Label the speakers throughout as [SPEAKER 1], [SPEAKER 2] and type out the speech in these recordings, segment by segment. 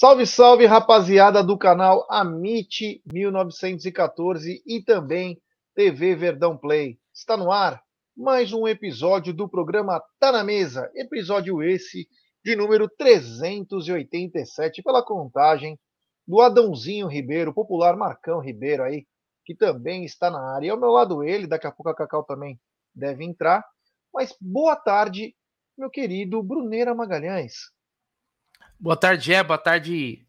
[SPEAKER 1] Salve, salve, rapaziada do canal Amite 1914 e também TV Verdão Play. Está no ar mais um episódio do programa Tá na Mesa, episódio esse de número 387 pela contagem do Adãozinho Ribeiro, popular Marcão Ribeiro aí, que também está na área. E ao meu lado ele, daqui a pouco a Cacau também deve entrar. Mas boa tarde, meu querido Bruneira Magalhães.
[SPEAKER 2] Boa tarde, é. Boa tarde,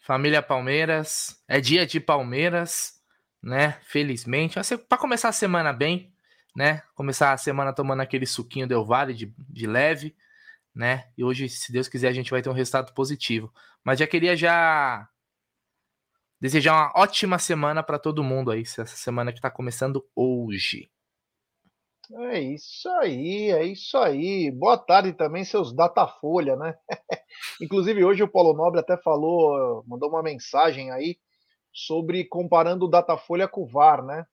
[SPEAKER 2] família Palmeiras. É dia de Palmeiras, né? Felizmente. Para começar a semana bem, né? Começar a semana tomando aquele suquinho Del Vale de, de leve, né? E hoje, se Deus quiser, a gente vai ter um resultado positivo. Mas já queria já desejar uma ótima semana para todo mundo aí, essa semana que está começando hoje.
[SPEAKER 1] É isso aí, é isso aí. Boa tarde também, seus Datafolha, né? Inclusive, hoje o Paulo Nobre até falou, mandou uma mensagem aí sobre comparando o Datafolha com o VAR, né?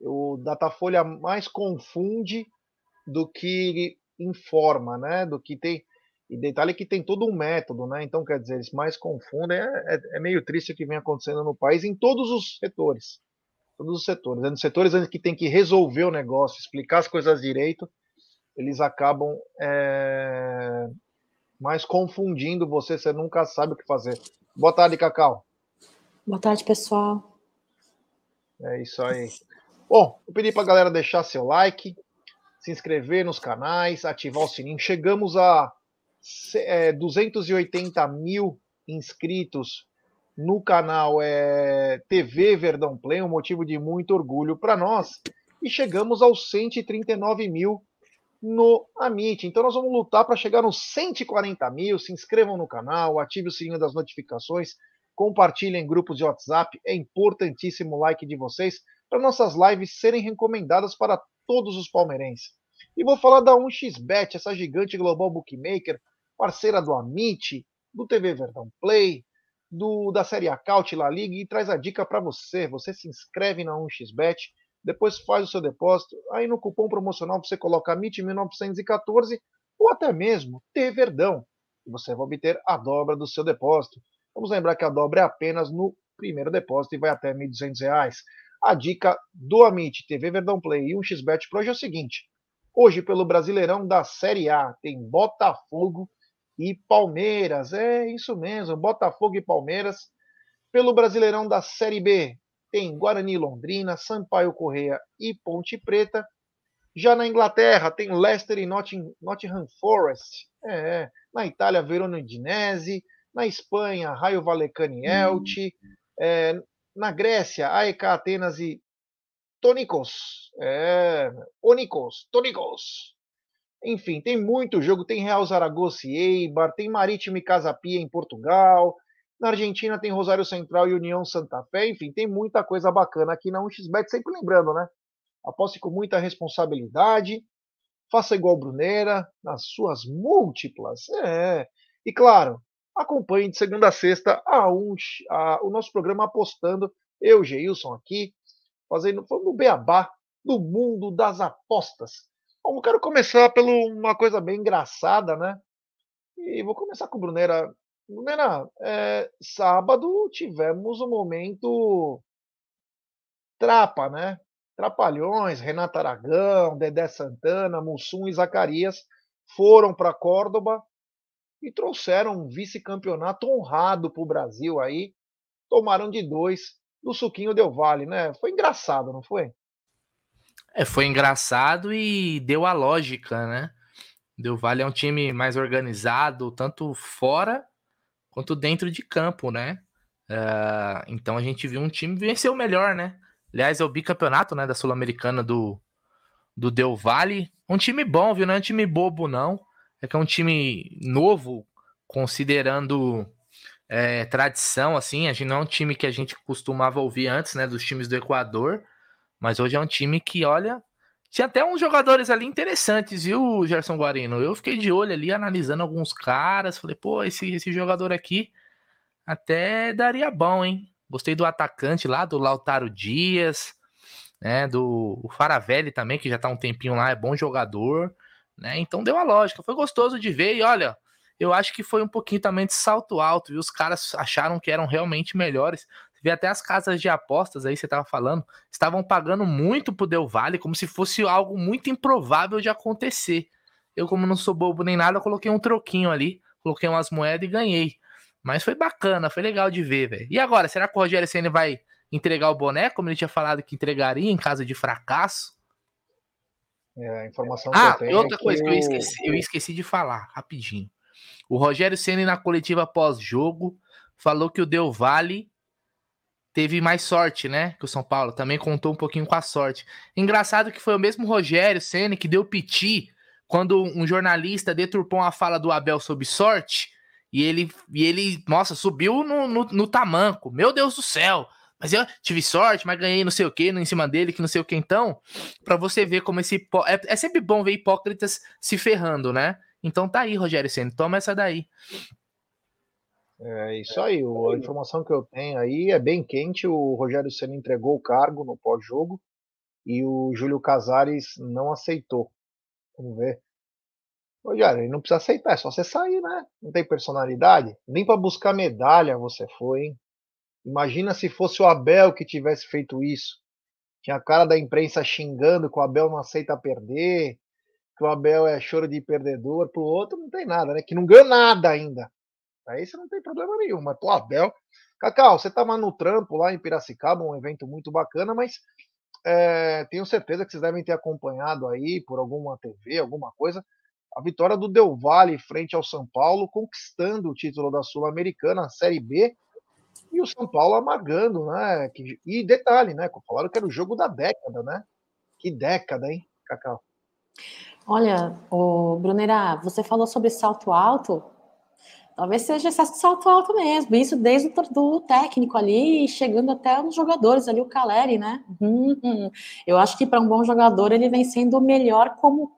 [SPEAKER 1] O Datafolha mais confunde do que informa, né? Do que tem. E detalhe que tem todo um método, né? Então, quer dizer, eles mais confundem. É, é, é meio triste o que vem acontecendo no país em todos os setores todos os setores. Né? Nos setores que tem que resolver o negócio, explicar as coisas direito, eles acabam é, mais confundindo você, você nunca sabe o que fazer. Boa tarde, Cacau.
[SPEAKER 3] Boa tarde, pessoal.
[SPEAKER 1] É isso aí. Bom, eu pedi para a galera deixar seu like, se inscrever nos canais, ativar o sininho. Chegamos a é, 280 mil inscritos no canal é, TV Verdão Play, um motivo de muito orgulho para nós. E chegamos aos 139 mil no Amit. Então nós vamos lutar para chegar nos 140 mil. Se inscrevam no canal, ative o sininho das notificações, compartilhem em grupos de WhatsApp. É importantíssimo o like de vocês para nossas lives serem recomendadas para todos os palmeirenses. E vou falar da 1xBet, essa gigante global bookmaker, parceira do Amit, do TV Verdão Play, do, da Série A Caut La Liga e traz a dica para você. Você se inscreve na 1xBet, depois faz o seu depósito, aí no cupom promocional você coloca MIT1914 ou até mesmo T Verdão, e você vai obter a dobra do seu depósito. Vamos lembrar que a dobra é apenas no primeiro depósito e vai até R$ 1.200. A dica do Amit TV Verdão Play e 1xBet Pro hoje é o seguinte: hoje, pelo Brasileirão da Série A, tem Botafogo e Palmeiras. É isso mesmo, Botafogo e Palmeiras. Pelo Brasileirão da Série B, tem Guarani Londrina, Sampaio Correia e Ponte Preta. Já na Inglaterra, tem Leicester e Nottingham Forest. É, na Itália, Verona Udinese. Na Espanha, Raio Vallecano e Elche. É, na Grécia, AEK Atenas e Tonikos. É, Onikos, Tonikos. Enfim, tem muito jogo. Tem Real Zaragoza e Eibar, tem Marítimo e Casapia em Portugal. Na Argentina tem Rosário Central e União Santa Fé. Enfim, tem muita coisa bacana aqui na 1xBet. Sempre lembrando, né? Aposte com muita responsabilidade. Faça igual Bruneira nas suas múltiplas. É. E claro, acompanhe de segunda a sexta a um, a, o nosso programa apostando. Eu, Geilson, aqui, fazendo o beabá do mundo das apostas. Bom, quero começar por uma coisa bem engraçada, né? E vou começar com o Brunera. Brunera, é, sábado tivemos um momento trapa, né? Trapalhões, Renato Aragão, Dedé Santana, Mussum e Zacarias foram para Córdoba e trouxeram um vice-campeonato honrado para o Brasil aí. Tomaram de dois do Suquinho Del Vale, né? Foi engraçado, não foi?
[SPEAKER 2] É, foi engraçado e deu a lógica, né? Del Valle é um time mais organizado, tanto fora quanto dentro de campo, né? Uh, então a gente viu um time vencer o melhor, né? Aliás, é o bicampeonato né, da Sul-Americana do, do Del Valle. Um time bom, viu? Não é um time bobo, não. É que é um time novo, considerando é, tradição, assim. A gente não é um time que a gente costumava ouvir antes, né? Dos times do Equador. Mas hoje é um time que, olha, tinha até uns jogadores ali interessantes, viu, Gerson Guarino? Eu fiquei de olho ali, analisando alguns caras. Falei, pô, esse, esse jogador aqui até daria bom, hein? Gostei do atacante lá, do Lautaro Dias, né? Do Faravelli também, que já tá um tempinho lá, é bom jogador, né? Então deu a lógica. Foi gostoso de ver e olha, eu acho que foi um pouquinho também de salto alto, e os caras acharam que eram realmente melhores. Vê até as casas de apostas aí, você estava falando, estavam pagando muito pro Del Valle, como se fosse algo muito improvável de acontecer. Eu, como não sou bobo nem nada, coloquei um troquinho ali, coloquei umas moedas e ganhei. Mas foi bacana, foi legal de ver, velho. E agora, será que o Rogério Senna vai entregar o boné, como ele tinha falado que entregaria em caso de fracasso?
[SPEAKER 1] É, a informação
[SPEAKER 2] ah,
[SPEAKER 1] que eu
[SPEAKER 2] tenho. outra é coisa que, que eu, esqueci, eu esqueci de falar, rapidinho. O Rogério Senna, na coletiva pós-jogo, falou que o Del Valle teve mais sorte, né? Que o São Paulo também contou um pouquinho com a sorte. Engraçado que foi o mesmo Rogério Senna que deu piti quando um jornalista deturpou a fala do Abel sobre sorte e ele, e ele nossa, subiu no, no, no tamanco. Meu Deus do céu! Mas eu tive sorte, mas ganhei não sei o que, em cima dele, que não sei o que. Então, para você ver como esse. É, é sempre bom ver hipócritas se ferrando, né? Então tá aí, Rogério Senna, toma essa daí.
[SPEAKER 1] É isso aí, a informação que eu tenho aí é bem quente. O Rogério Senna entregou o cargo no pós-jogo e o Júlio Casares não aceitou. Vamos ver. Rogério, ele não precisa aceitar, é só você sair, né? Não tem personalidade. Nem para buscar medalha você foi, hein? Imagina se fosse o Abel que tivesse feito isso. Tinha a cara da imprensa xingando que o Abel não aceita perder, que o Abel é choro de perdedor, pro outro não tem nada, né? Que não ganhou nada ainda. Aí você não tem problema nenhum, mas pro Abel. Cacau, você tava no trampo lá em Piracicaba, um evento muito bacana, mas é, tenho certeza que vocês devem ter acompanhado aí por alguma TV, alguma coisa, a vitória do Del Valle frente ao São Paulo, conquistando o título da Sul-Americana, a Série B, e o São Paulo amargando, né? E detalhe, né? Falaram que era o jogo da década, né? Que década, hein, Cacau?
[SPEAKER 3] Olha, o Brunera, você falou sobre salto alto. Talvez seja excesso de salto alto mesmo. Isso desde o técnico ali, chegando até os jogadores ali, o Caleri, né? Hum, hum. Eu acho que para um bom jogador ele vem sendo melhor como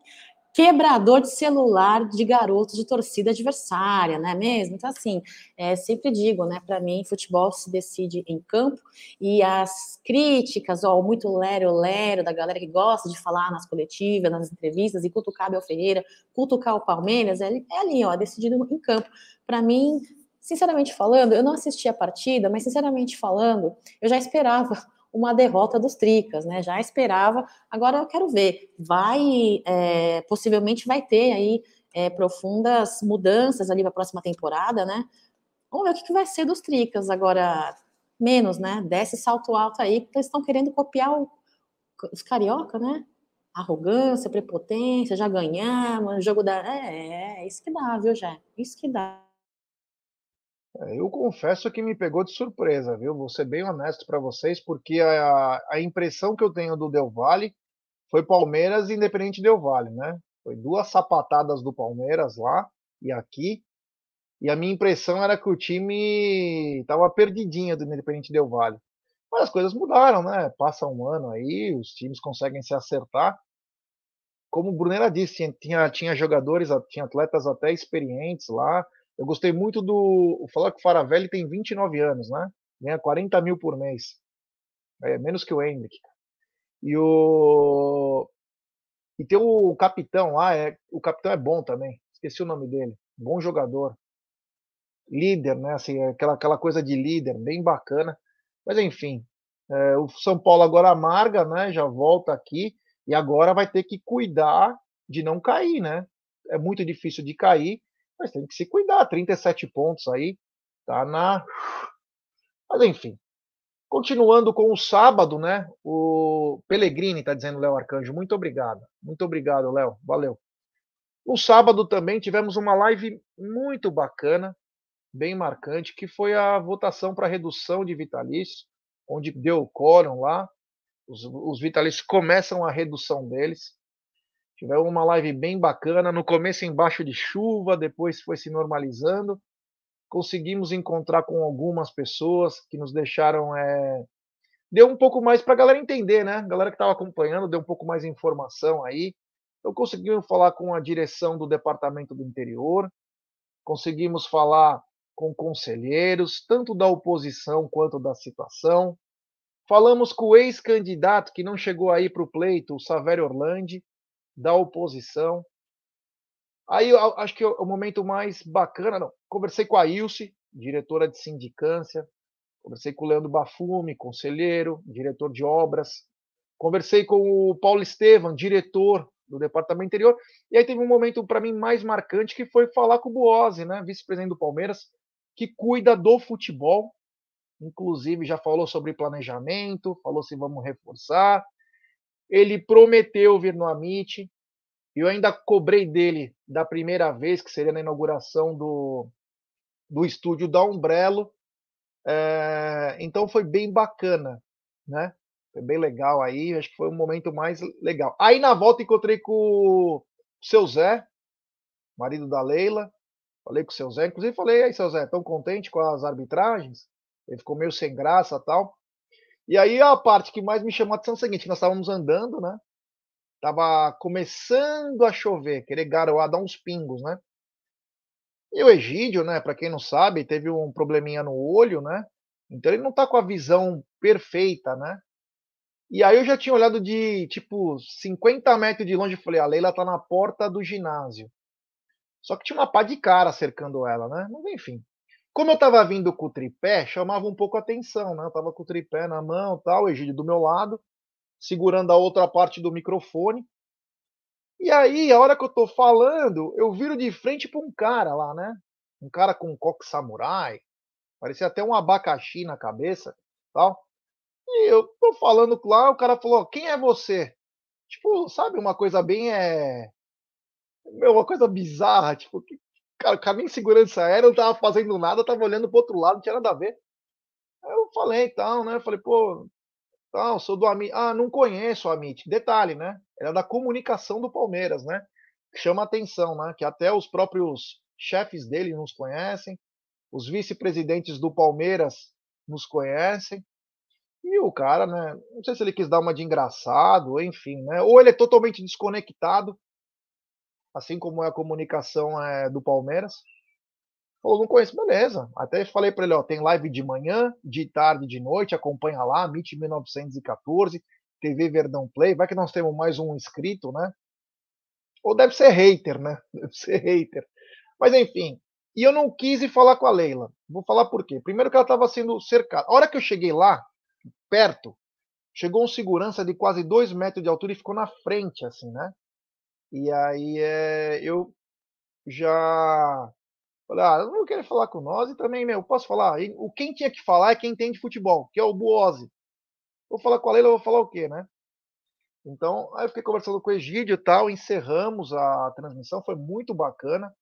[SPEAKER 3] quebrador de celular de garotos de torcida adversária, não é mesmo? Então, assim, é, sempre digo, né, para mim, futebol se decide em campo e as críticas, ó, muito lero-lero da galera que gosta de falar nas coletivas, nas entrevistas e cutucar Abel Ferreira, cutucar o Palmeiras, é, é ali, ó, decidido em campo. Para mim, sinceramente falando, eu não assisti a partida, mas sinceramente falando, eu já esperava uma derrota dos Tricas, né? Já esperava. Agora eu quero ver. Vai, é, possivelmente vai ter aí é, profundas mudanças ali para a próxima temporada, né? Vamos ver o que, que vai ser dos Tricas. Agora, menos, né? Desce salto alto aí, porque eles estão querendo copiar o, os carioca, né? Arrogância, prepotência, já ganhamos, jogo da. É, é isso que dá, viu, Jé? Isso que dá.
[SPEAKER 1] Eu confesso que me pegou de surpresa, viu? Vou ser bem honesto para vocês, porque a, a impressão que eu tenho do Del Valle foi Palmeiras e Independente Del Valle, né? Foi duas sapatadas do Palmeiras lá e aqui. E a minha impressão era que o time estava perdidinho do Independente Del Valle. Mas as coisas mudaram, né? Passa um ano aí, os times conseguem se acertar. Como o Brunera disse, tinha, tinha jogadores, tinha atletas até experientes lá. Eu gostei muito do. Falar que o Faravelli tem 29 anos, né? Ganha 40 mil por mês. É menos que o Hendrick. E o. E tem o capitão lá, é... o capitão é bom também. Esqueci o nome dele. Bom jogador. Líder, né? Assim, aquela, aquela coisa de líder, bem bacana. Mas enfim, é, o São Paulo agora amarga, né? Já volta aqui e agora vai ter que cuidar de não cair, né? É muito difícil de cair mas tem que se cuidar. 37 pontos aí, tá na. Mas enfim. Continuando com o sábado, né? O Pellegrini tá dizendo, Léo Arcanjo. Muito obrigado. Muito obrigado, Léo. Valeu. No sábado também tivemos uma live muito bacana, bem marcante, que foi a votação para redução de vitalícios, onde deu o quórum lá. Os, os vitalícios começam a redução deles. Tivemos uma live bem bacana, no começo embaixo de chuva, depois foi se normalizando. Conseguimos encontrar com algumas pessoas que nos deixaram. É... Deu um pouco mais para a galera entender, né? A galera que estava acompanhando deu um pouco mais de informação aí. Então conseguimos falar com a direção do Departamento do Interior, conseguimos falar com conselheiros, tanto da oposição quanto da situação. Falamos com o ex-candidato que não chegou aí para o pleito, o Savério Orlandi, da oposição. Aí acho que o momento mais bacana, não, conversei com a Ilse, diretora de sindicância, conversei com o Leandro Bafume, conselheiro, diretor de obras, conversei com o Paulo Estevam, diretor do departamento interior, e aí teve um momento para mim mais marcante que foi falar com o Buozzi, né, vice-presidente do Palmeiras, que cuida do futebol, inclusive já falou sobre planejamento, falou se vamos reforçar. Ele prometeu vir no Amit. Eu ainda cobrei dele da primeira vez, que seria na inauguração do, do estúdio da Umbrello. É, então foi bem bacana, né? Foi bem legal aí, acho que foi um momento mais legal. Aí na volta encontrei com o seu Zé, marido da Leila. Falei com o seu Zé, inclusive falei, aí, seu Zé, tão contente com as arbitragens? Ele ficou meio sem graça tal. E aí a parte que mais me chamou a atenção é o seguinte: nós estávamos andando, né? Tava começando a chover, querer garoar, dar uns pingos, né? E o Egídio, né, para quem não sabe, teve um probleminha no olho, né? Então ele não tá com a visão perfeita, né? E aí eu já tinha olhado de tipo 50 metros de longe e falei: a Leila tá na porta do ginásio. Só que tinha uma pá de cara cercando ela, né? Mas enfim. Como eu tava vindo com o tripé, chamava um pouco a atenção, né? Eu tava com o tripé na mão, tal, Egídio do meu lado, segurando a outra parte do microfone. E aí, a hora que eu tô falando, eu viro de frente para um cara lá, né? Um cara com um coque samurai, parecia até um abacaxi na cabeça, tal. E eu tô falando lá, o cara falou: "Quem é você?" Tipo, sabe, uma coisa bem é meu, uma coisa bizarra, tipo, que, cara, o caminho de segurança aérea não tava fazendo nada, tava olhando pro outro lado, não tinha nada a ver. Eu falei, então, né? Eu falei, pô, tal, sou do Amit. Ah, não conheço o Amit. Detalhe, né? Era da comunicação do Palmeiras, né? Chama atenção, né? Que até os próprios chefes dele nos conhecem, os vice-presidentes do Palmeiras nos conhecem. E o cara, né? Não sei se ele quis dar uma de engraçado, enfim, né? Ou ele é totalmente desconectado assim como é a comunicação é, do Palmeiras. Falou, não conheço, beleza. Até falei para ele, ó, tem live de manhã, de tarde, de noite, acompanha lá, MIT 1914, TV Verdão Play, vai que nós temos mais um inscrito, né? Ou deve ser hater, né? Deve ser hater. Mas enfim, e eu não quis falar com a Leila. Vou falar por quê. Primeiro que ela estava sendo cercada. A hora que eu cheguei lá, perto, chegou um segurança de quase dois metros de altura e ficou na frente, assim, né? E aí é, eu já falei, ah, não quero falar com nós e também, meu, posso falar? O quem tinha que falar é quem entende futebol, que é o Buozzi. Vou falar com a Leila, vou falar o quê, né? Então, aí eu fiquei conversando com o Egídio e tal, encerramos a transmissão, foi muito bacana.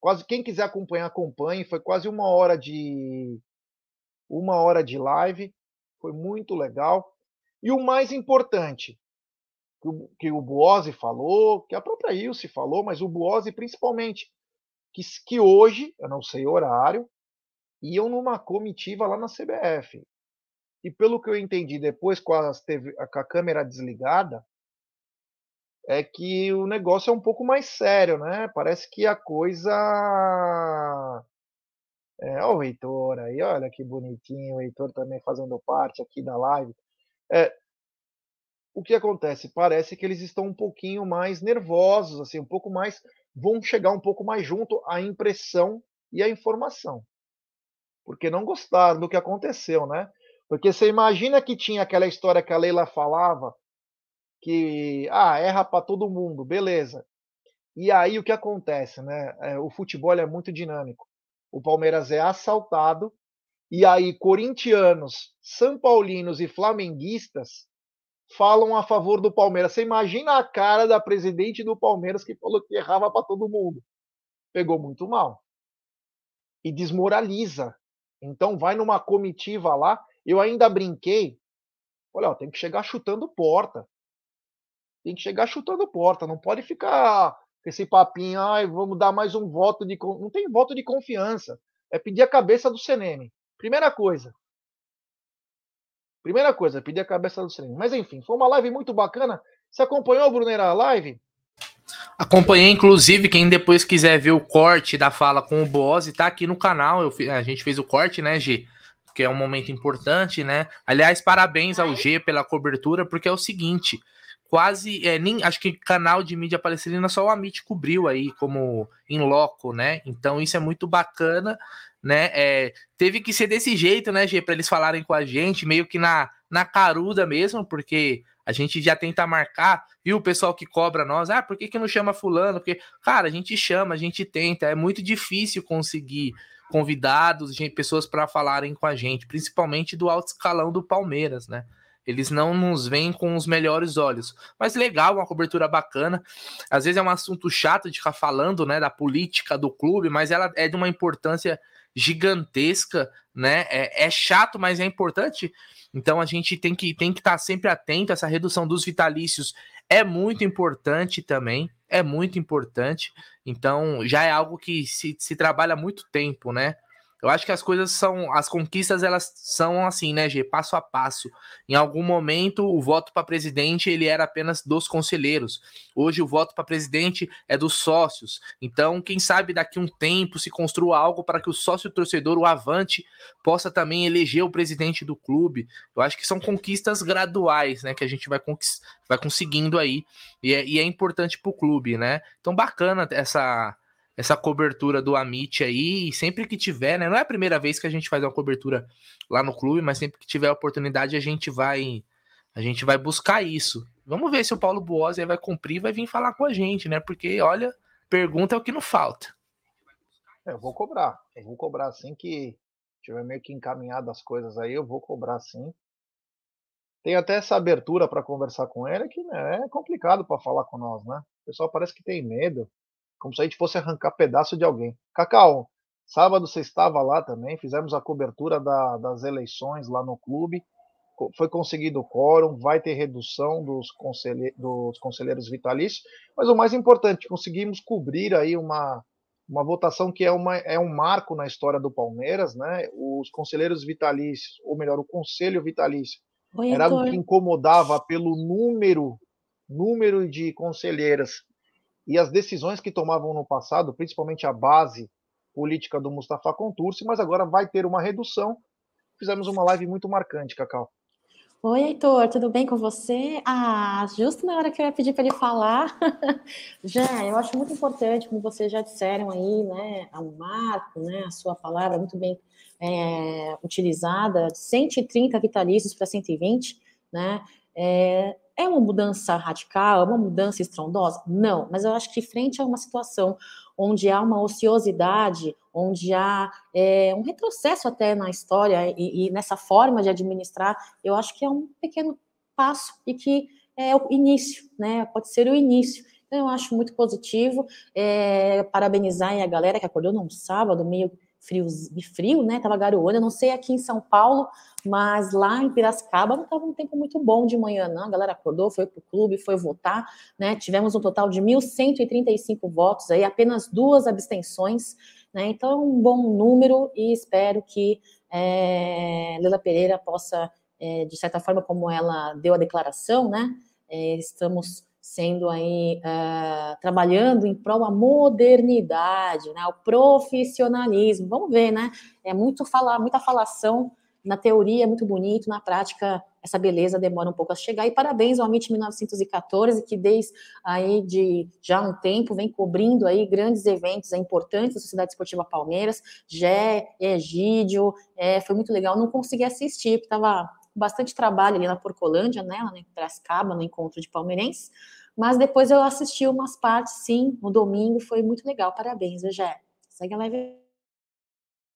[SPEAKER 1] Quase quem quiser acompanhar, acompanhe. Foi quase uma hora de uma hora de live, foi muito legal. E o mais importante, que o, que o Buozzi falou, que a própria Ilse falou, mas o Buozzi principalmente, que, que hoje, eu não sei o horário, iam numa comitiva lá na CBF. E pelo que eu entendi depois com, TV, com a câmera desligada, é que o negócio é um pouco mais sério, né? Parece que a coisa. É, o Heitor aí, olha que bonitinho, o Heitor também fazendo parte aqui da live. É, o que acontece? Parece que eles estão um pouquinho mais nervosos, assim, um pouco mais. vão chegar um pouco mais junto à impressão e à informação. Porque não gostaram do que aconteceu, né? Porque você imagina que tinha aquela história que a Leila falava, que, ah, erra para todo mundo, beleza. E aí o que acontece, né? É, o futebol é muito dinâmico. O Palmeiras é assaltado, e aí corintianos, são paulinos e flamenguistas falam a favor do Palmeiras. Você imagina a cara da presidente do Palmeiras que falou que errava para todo mundo. Pegou muito mal. E desmoraliza. Então vai numa comitiva lá. Eu ainda brinquei. Olha, ó, tem que chegar chutando porta. Tem que chegar chutando porta. Não pode ficar com esse papinho, ai, vamos dar mais um voto de. Não tem voto de confiança. É pedir a cabeça do CNM. Primeira coisa. Primeira coisa, pedir a cabeça do Sereno. Mas enfim, foi uma live muito bacana. Você acompanhou, Brunera, a live?
[SPEAKER 2] Acompanhei, inclusive, quem depois quiser ver o corte da fala com o Boaz, tá aqui no canal. Eu, a gente fez o corte, né, G? Que é um momento importante, né? Aliás, parabéns ao G pela cobertura, porque é o seguinte: quase, é, nem, acho que canal de mídia palestina só o Amit cobriu aí como em loco, né? Então isso é muito bacana, né? É, teve que ser desse jeito, né, G, para eles falarem com a gente, meio que na, na caruda mesmo, porque a gente já tenta marcar, viu? O pessoal que cobra nós, ah, por que, que não chama fulano? Porque, cara, a gente chama, a gente tenta, é muito difícil conseguir convidados, gente, pessoas para falarem com a gente, principalmente do alto escalão do Palmeiras, né? Eles não nos veem com os melhores olhos. Mas legal, uma cobertura bacana. Às vezes é um assunto chato de ficar falando, né, da política do clube, mas ela é de uma importância gigantesca, né? É, é chato, mas é importante. Então a gente tem que tem que estar tá sempre atento. Essa redução dos vitalícios é muito importante também. É muito importante. Então já é algo que se, se trabalha há muito tempo, né? Eu acho que as coisas são, as conquistas elas são assim, né, G, passo a passo. Em algum momento o voto para presidente ele era apenas dos conselheiros. Hoje o voto para presidente é dos sócios. Então, quem sabe daqui um tempo se construa algo para que o sócio torcedor, o avante, possa também eleger o presidente do clube. Eu acho que são conquistas graduais, né, que a gente vai, vai conseguindo aí e é, e é importante para o clube, né? Então, bacana essa essa cobertura do Amit aí, e sempre que tiver, né? Não é a primeira vez que a gente faz uma cobertura lá no clube, mas sempre que tiver a oportunidade a gente vai a gente vai buscar isso. Vamos ver se o Paulo Boas vai cumprir, vai vir falar com a gente, né? Porque olha, pergunta é o que não falta.
[SPEAKER 1] Eu vou cobrar. Eu vou cobrar assim que tiver meio que encaminhado as coisas aí, eu vou cobrar sim. Tem até essa abertura para conversar com ele que né, é complicado para falar com nós, né? O pessoal parece que tem medo como se a gente fosse arrancar pedaço de alguém. Cacau, sábado você estava lá também, fizemos a cobertura da, das eleições lá no clube, foi conseguido o quórum, vai ter redução dos, conselhe dos conselheiros vitalícios, mas o mais importante, conseguimos cobrir aí uma, uma votação que é, uma, é um marco na história do Palmeiras, né? Os conselheiros vitalícios, ou melhor, o conselho vitalício, Oi, era algo que incomodava pelo número número de conselheiras e as decisões que tomavam no passado, principalmente a base política do Mustafa Contursi, mas agora vai ter uma redução. Fizemos uma live muito marcante, Cacau.
[SPEAKER 3] Oi, Heitor, tudo bem com você? Ah, justo na hora que eu ia pedir para ele falar. já, eu acho muito importante, como vocês já disseram aí, né, o marco, né, a sua palavra muito bem é, utilizada, 130 vitalícios para 120, né, é, é uma mudança radical, é uma mudança estrondosa? Não, mas eu acho que frente a uma situação onde há uma ociosidade, onde há é, um retrocesso até na história e, e, nessa forma de administrar, eu acho que é um pequeno passo e que é o início, né? Pode ser o início. Então, eu acho muito positivo. É, parabenizar a galera que acordou num sábado, meio frio, frio, né? Tava garoando, eu não sei aqui em São Paulo, mas lá em Piracicaba não estava um tempo muito bom de manhã, não. A galera acordou, foi para o clube, foi votar, né? Tivemos um total de 1.135 votos aí, apenas duas abstenções, né? Então, um bom número e espero que é, Lila Pereira possa, é, de certa forma, como ela deu a declaração, né? É, estamos sendo aí uh, trabalhando em prol da modernidade, né, o profissionalismo. Vamos ver, né? É muito falar, muita falação na teoria é muito bonito, na prática essa beleza demora um pouco a chegar. E parabéns ao Amit 1914, que desde aí de já um tempo vem cobrindo aí grandes eventos importantes da Sociedade Esportiva Palmeiras. Jé, Egídio, é, foi muito legal. Não consegui assistir, porque estava bastante trabalho ali na Porcolândia, né, lá em Trascaba, no encontro de palmeirenses, mas depois eu assisti umas partes, sim, no domingo, foi muito legal, parabéns, Jé. Segue a live.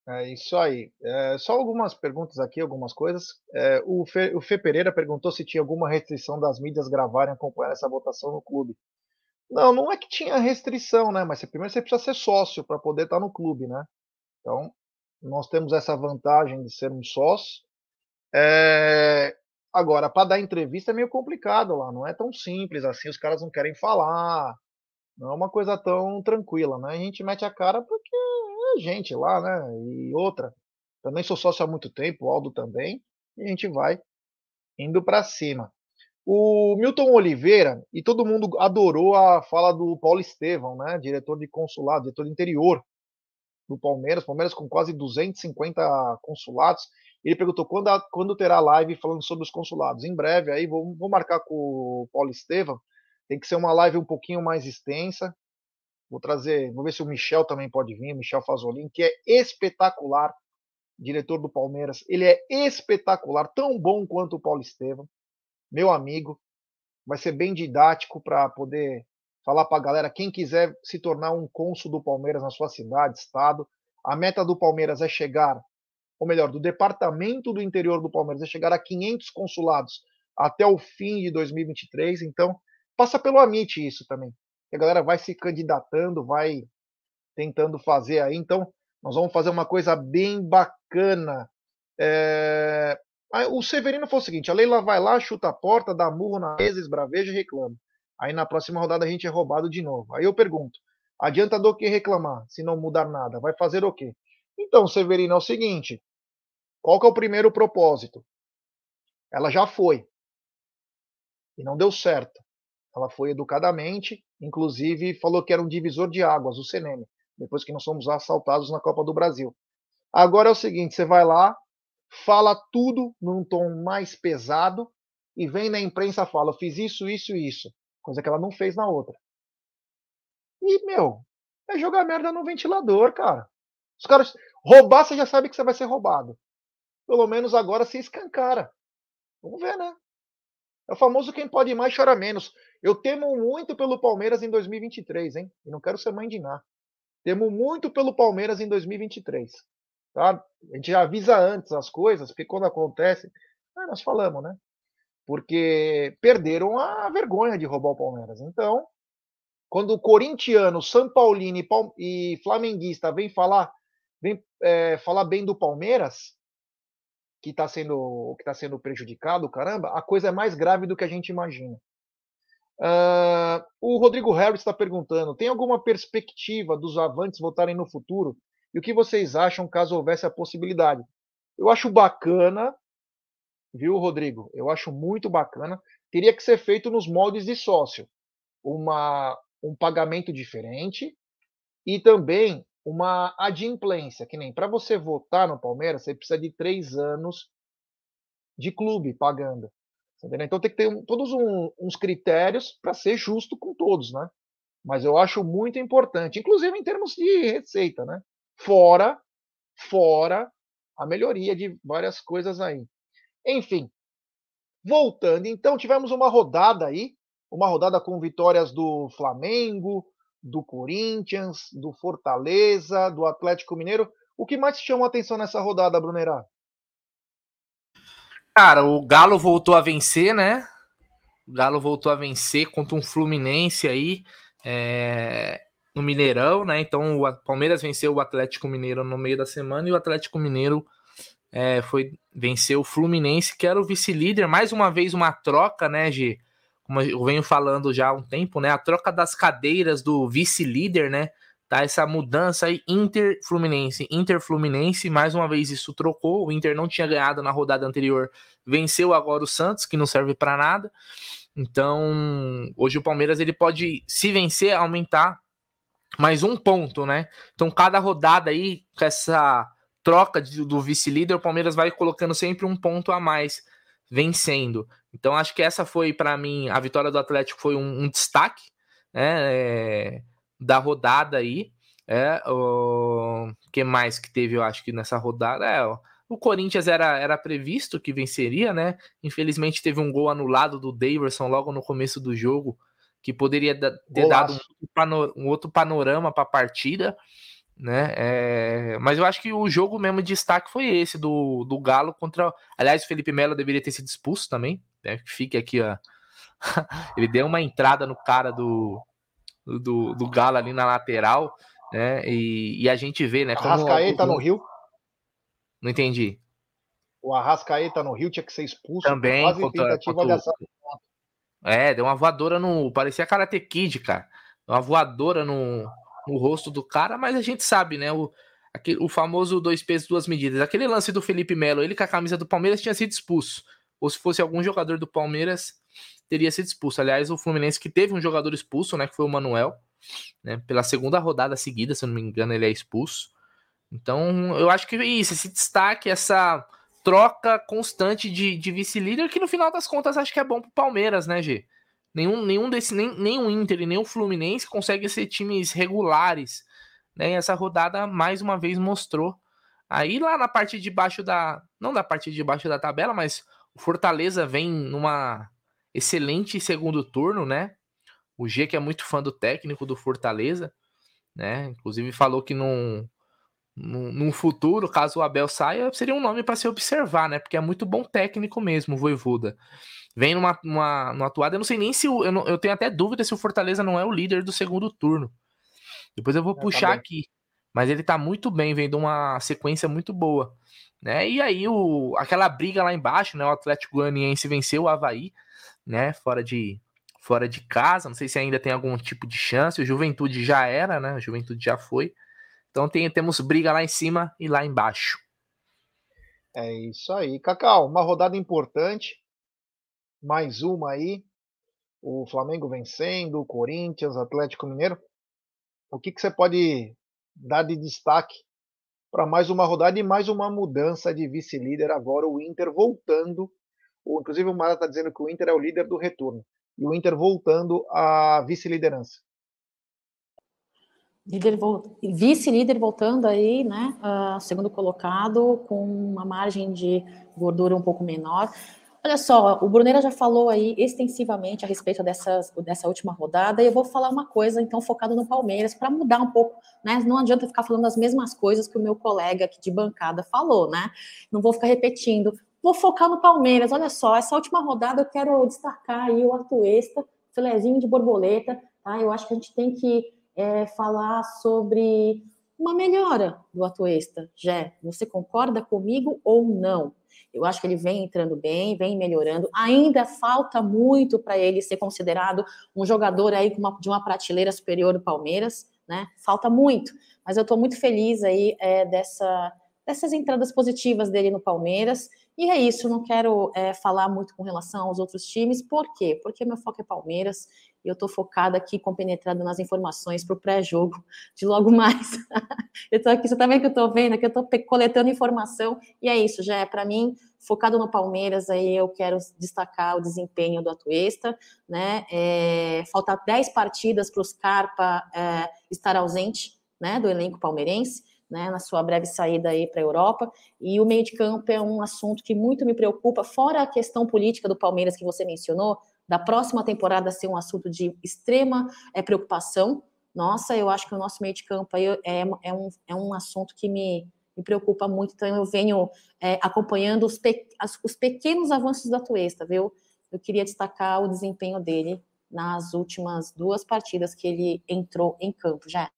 [SPEAKER 1] É isso aí. É, só algumas perguntas aqui, algumas coisas. É, o, Fê, o Fê Pereira perguntou se tinha alguma restrição das mídias gravarem acompanhar essa votação no clube. Não, não é que tinha restrição, né? Mas primeiro você precisa ser sócio para poder estar no clube, né? Então, nós temos essa vantagem de sermos sócios. É... Agora, para dar entrevista é meio complicado lá, não é tão simples assim, os caras não querem falar, não é uma coisa tão tranquila, né? A gente mete a cara porque é gente lá, né? E outra, também sou sócio há muito tempo, o Aldo também, e a gente vai indo para cima. O Milton Oliveira, e todo mundo adorou a fala do Paulo Estevão, né? Diretor de consulado, diretor de interior do Palmeiras, Palmeiras com quase 250 consulados. Ele perguntou quando, a, quando terá live falando sobre os consulados. Em breve, aí vou, vou marcar com o Paulo Estevam. Tem que ser uma live um pouquinho mais extensa. Vou trazer, vou ver se o Michel também pode vir, o Michel Fazolin, que é espetacular, diretor do Palmeiras. Ele é espetacular, tão bom quanto o Paulo Estevam, meu amigo. Vai ser bem didático para poder falar para a galera, quem quiser se tornar um cônsul do Palmeiras na sua cidade, estado, a meta do Palmeiras é chegar, ou melhor, do departamento do interior do Palmeiras é chegar a 500 consulados até o fim de 2023. Então, passa pelo Amit isso também. A galera vai se candidatando, vai tentando fazer aí. Então, nós vamos fazer uma coisa bem bacana. É... O Severino foi o seguinte: a Leila vai lá, chuta a porta, dá murro na mesa, esbraveja e reclama. Aí na próxima rodada a gente é roubado de novo. Aí eu pergunto: adianta do que reclamar se não mudar nada? Vai fazer o quê? Então, Severino, é o seguinte: qual que é o primeiro propósito? Ela já foi. E não deu certo. Ela foi educadamente, inclusive falou que era um divisor de águas, o CNM, depois que nós fomos assaltados na Copa do Brasil. Agora é o seguinte: você vai lá, fala tudo num tom mais pesado e vem na imprensa fala: fiz isso, isso e isso coisa que ela não fez na outra. E, meu, é jogar merda no ventilador, cara. Os caras. Roubar, você já sabe que você vai ser roubado. Pelo menos agora se escancara. Vamos ver, né? É o famoso quem pode mais chora menos. Eu temo muito pelo Palmeiras em 2023, hein? E não quero ser mãe de nada. Temo muito pelo Palmeiras em 2023. Tá? A gente já avisa antes as coisas, porque quando acontece, ah, nós falamos, né? porque perderam a vergonha de roubar o Palmeiras. Então, quando o corintiano, São Paulino e, flamenguista vem falar, vem é, falar bem do Palmeiras, que está sendo que está sendo prejudicado, caramba, a coisa é mais grave do que a gente imagina. Uh, o Rodrigo Harris está perguntando: tem alguma perspectiva dos avantes voltarem no futuro? E o que vocês acham caso houvesse a possibilidade? Eu acho bacana viu, Rodrigo? Eu acho muito bacana. Teria que ser feito nos moldes de sócio. Uma, um pagamento diferente e também uma adimplência, que nem para você votar no Palmeiras, você precisa de três anos de clube pagando. Então tem que ter um, todos um, uns critérios para ser justo com todos, né? Mas eu acho muito importante, inclusive em termos de receita, né? Fora, fora a melhoria de várias coisas aí. Enfim, voltando, então tivemos uma rodada aí, uma rodada com vitórias do Flamengo, do Corinthians, do Fortaleza, do Atlético Mineiro. O que mais te chamou a atenção nessa rodada, Brunerá?
[SPEAKER 2] Cara, o Galo voltou a vencer, né? O Galo voltou a vencer contra um Fluminense aí é, no Mineirão, né? Então o Palmeiras venceu o Atlético Mineiro no meio da semana e o Atlético Mineiro é, foi vencer o Fluminense, que era o vice-líder. Mais uma vez, uma troca, né, de como eu venho falando já há um tempo, né? A troca das cadeiras do vice-líder, né? Tá essa mudança aí, Inter-Fluminense, Inter-Fluminense, mais uma vez isso trocou. O Inter não tinha ganhado na rodada anterior, venceu agora o Santos, que não serve para nada. Então, hoje o Palmeiras ele pode, se vencer, aumentar mais um ponto, né? Então, cada rodada aí, com essa troca do vice-líder, o Palmeiras vai colocando sempre um ponto a mais, vencendo. Então acho que essa foi para mim a vitória do Atlético foi um, um destaque né, é, da rodada aí. É, o que mais que teve, eu acho que nessa rodada é ó, o Corinthians era, era previsto que venceria, né? Infelizmente teve um gol anulado do Daverson logo no começo do jogo, que poderia ter dado um, um outro panorama para a partida né? É... Mas eu acho que o jogo mesmo de destaque foi esse do, do Galo contra. Aliás, o Felipe Melo deveria ter sido expulso também. Né? Fique aqui, ó. Ele deu uma entrada no cara do, do, do Galo ali na lateral, né? E, e a gente vê, né?
[SPEAKER 1] Como Arrascaeta o... no Rio.
[SPEAKER 2] Não entendi.
[SPEAKER 1] O Arrascaeta no Rio tinha que ser expulso.
[SPEAKER 2] Também. Quase contra, contra... de É, deu uma voadora no. Parecia Karate Kid, cara. Uma voadora no, no rosto do cara, mas a gente sabe, né? O, aquele, o famoso dois pesos, duas medidas. Aquele lance do Felipe Melo, ele com a camisa do Palmeiras tinha sido expulso. Ou se fosse algum jogador do Palmeiras, teria sido expulso. Aliás, o Fluminense que teve um jogador expulso, né? Que foi o Manuel, né? Pela segunda rodada seguida, se eu não me engano, ele é expulso. Então, eu acho que isso, esse destaque, essa troca constante de, de vice-líder, que no final das contas acho que é bom pro Palmeiras, né, G? Nenhum, nenhum desse, nem, nem o Inter e nem o Fluminense consegue ser times regulares. Né? E essa rodada mais uma vez mostrou. Aí lá na parte de baixo da. Não da parte de baixo da tabela, mas o Fortaleza vem numa excelente segundo turno, né? O G, que é muito fã do técnico do Fortaleza, né? Inclusive falou que num, num, futuro, caso o Abel saia, seria um nome para se observar, né? Porque é muito bom técnico mesmo, o Voivoda vem numa, numa, numa atuada. Eu não sei nem se. O, eu, não, eu tenho até dúvida se o Fortaleza não é o líder do segundo turno. Depois eu vou é, puxar tá aqui. Mas ele tá muito bem, vem de uma sequência muito boa. Né? E aí, o, aquela briga lá embaixo, né? O Atlético Goianiense venceu o Havaí, né? Fora de, fora de casa. Não sei se ainda tem algum tipo de chance. O Juventude já era, né? O Juventude já foi. Então tem, temos briga lá em cima e lá embaixo.
[SPEAKER 1] É isso aí. Cacau, uma rodada importante mais uma aí. O Flamengo vencendo, o Corinthians, Atlético Mineiro. O que, que você pode dar de destaque para mais uma rodada e mais uma mudança de vice-líder agora, o Inter voltando. O, inclusive o Mara está dizendo que o Inter é o líder do retorno. E o Inter voltando à vice-liderança.
[SPEAKER 3] Vice-líder voltando aí, né? Uh, segundo colocado, com uma margem de gordura um pouco menor. Olha só, o Bruneira já falou aí extensivamente a respeito dessas, dessa última rodada, e eu vou falar uma coisa, então, focado no Palmeiras, para mudar um pouco, né? Não adianta ficar falando as mesmas coisas que o meu colega aqui de bancada falou, né? Não vou ficar repetindo. Vou focar no Palmeiras. Olha só, essa última rodada eu quero destacar aí o Atuesta, filezinho de borboleta, tá? Eu acho que a gente tem que é, falar sobre uma melhora do Atuesta. Jé, você concorda comigo ou não? Eu acho que ele vem entrando bem, vem melhorando. Ainda falta muito para ele ser considerado um jogador aí de uma prateleira superior do Palmeiras, né? Falta muito. Mas eu estou muito feliz aí é, dessa, dessas entradas positivas dele no Palmeiras. E é isso, não quero é, falar muito com relação aos outros times. Por quê? Porque meu foco é Palmeiras e eu estou focada aqui, compenetrada nas informações para o pré-jogo de logo mais. eu estou aqui, você está vendo que eu estou vendo, que eu estou coletando informação, e é isso, já é para mim, focado no Palmeiras, aí eu quero destacar o desempenho do Atuesta, né? É, falta 10 partidas para o Scarpa é, estar ausente né, do elenco palmeirense. Né, na sua breve saída aí para a Europa. E o meio de campo é um assunto que muito me preocupa, fora a questão política do Palmeiras que você mencionou, da próxima temporada ser um assunto de extrema é, preocupação. Nossa, eu acho que o nosso meio de campo aí é, é, um, é um assunto que me, me preocupa muito. Então, eu venho é, acompanhando os, pe, as, os pequenos avanços da Tuesta, viu? Eu queria destacar o desempenho dele nas últimas duas partidas que ele entrou em campo, já.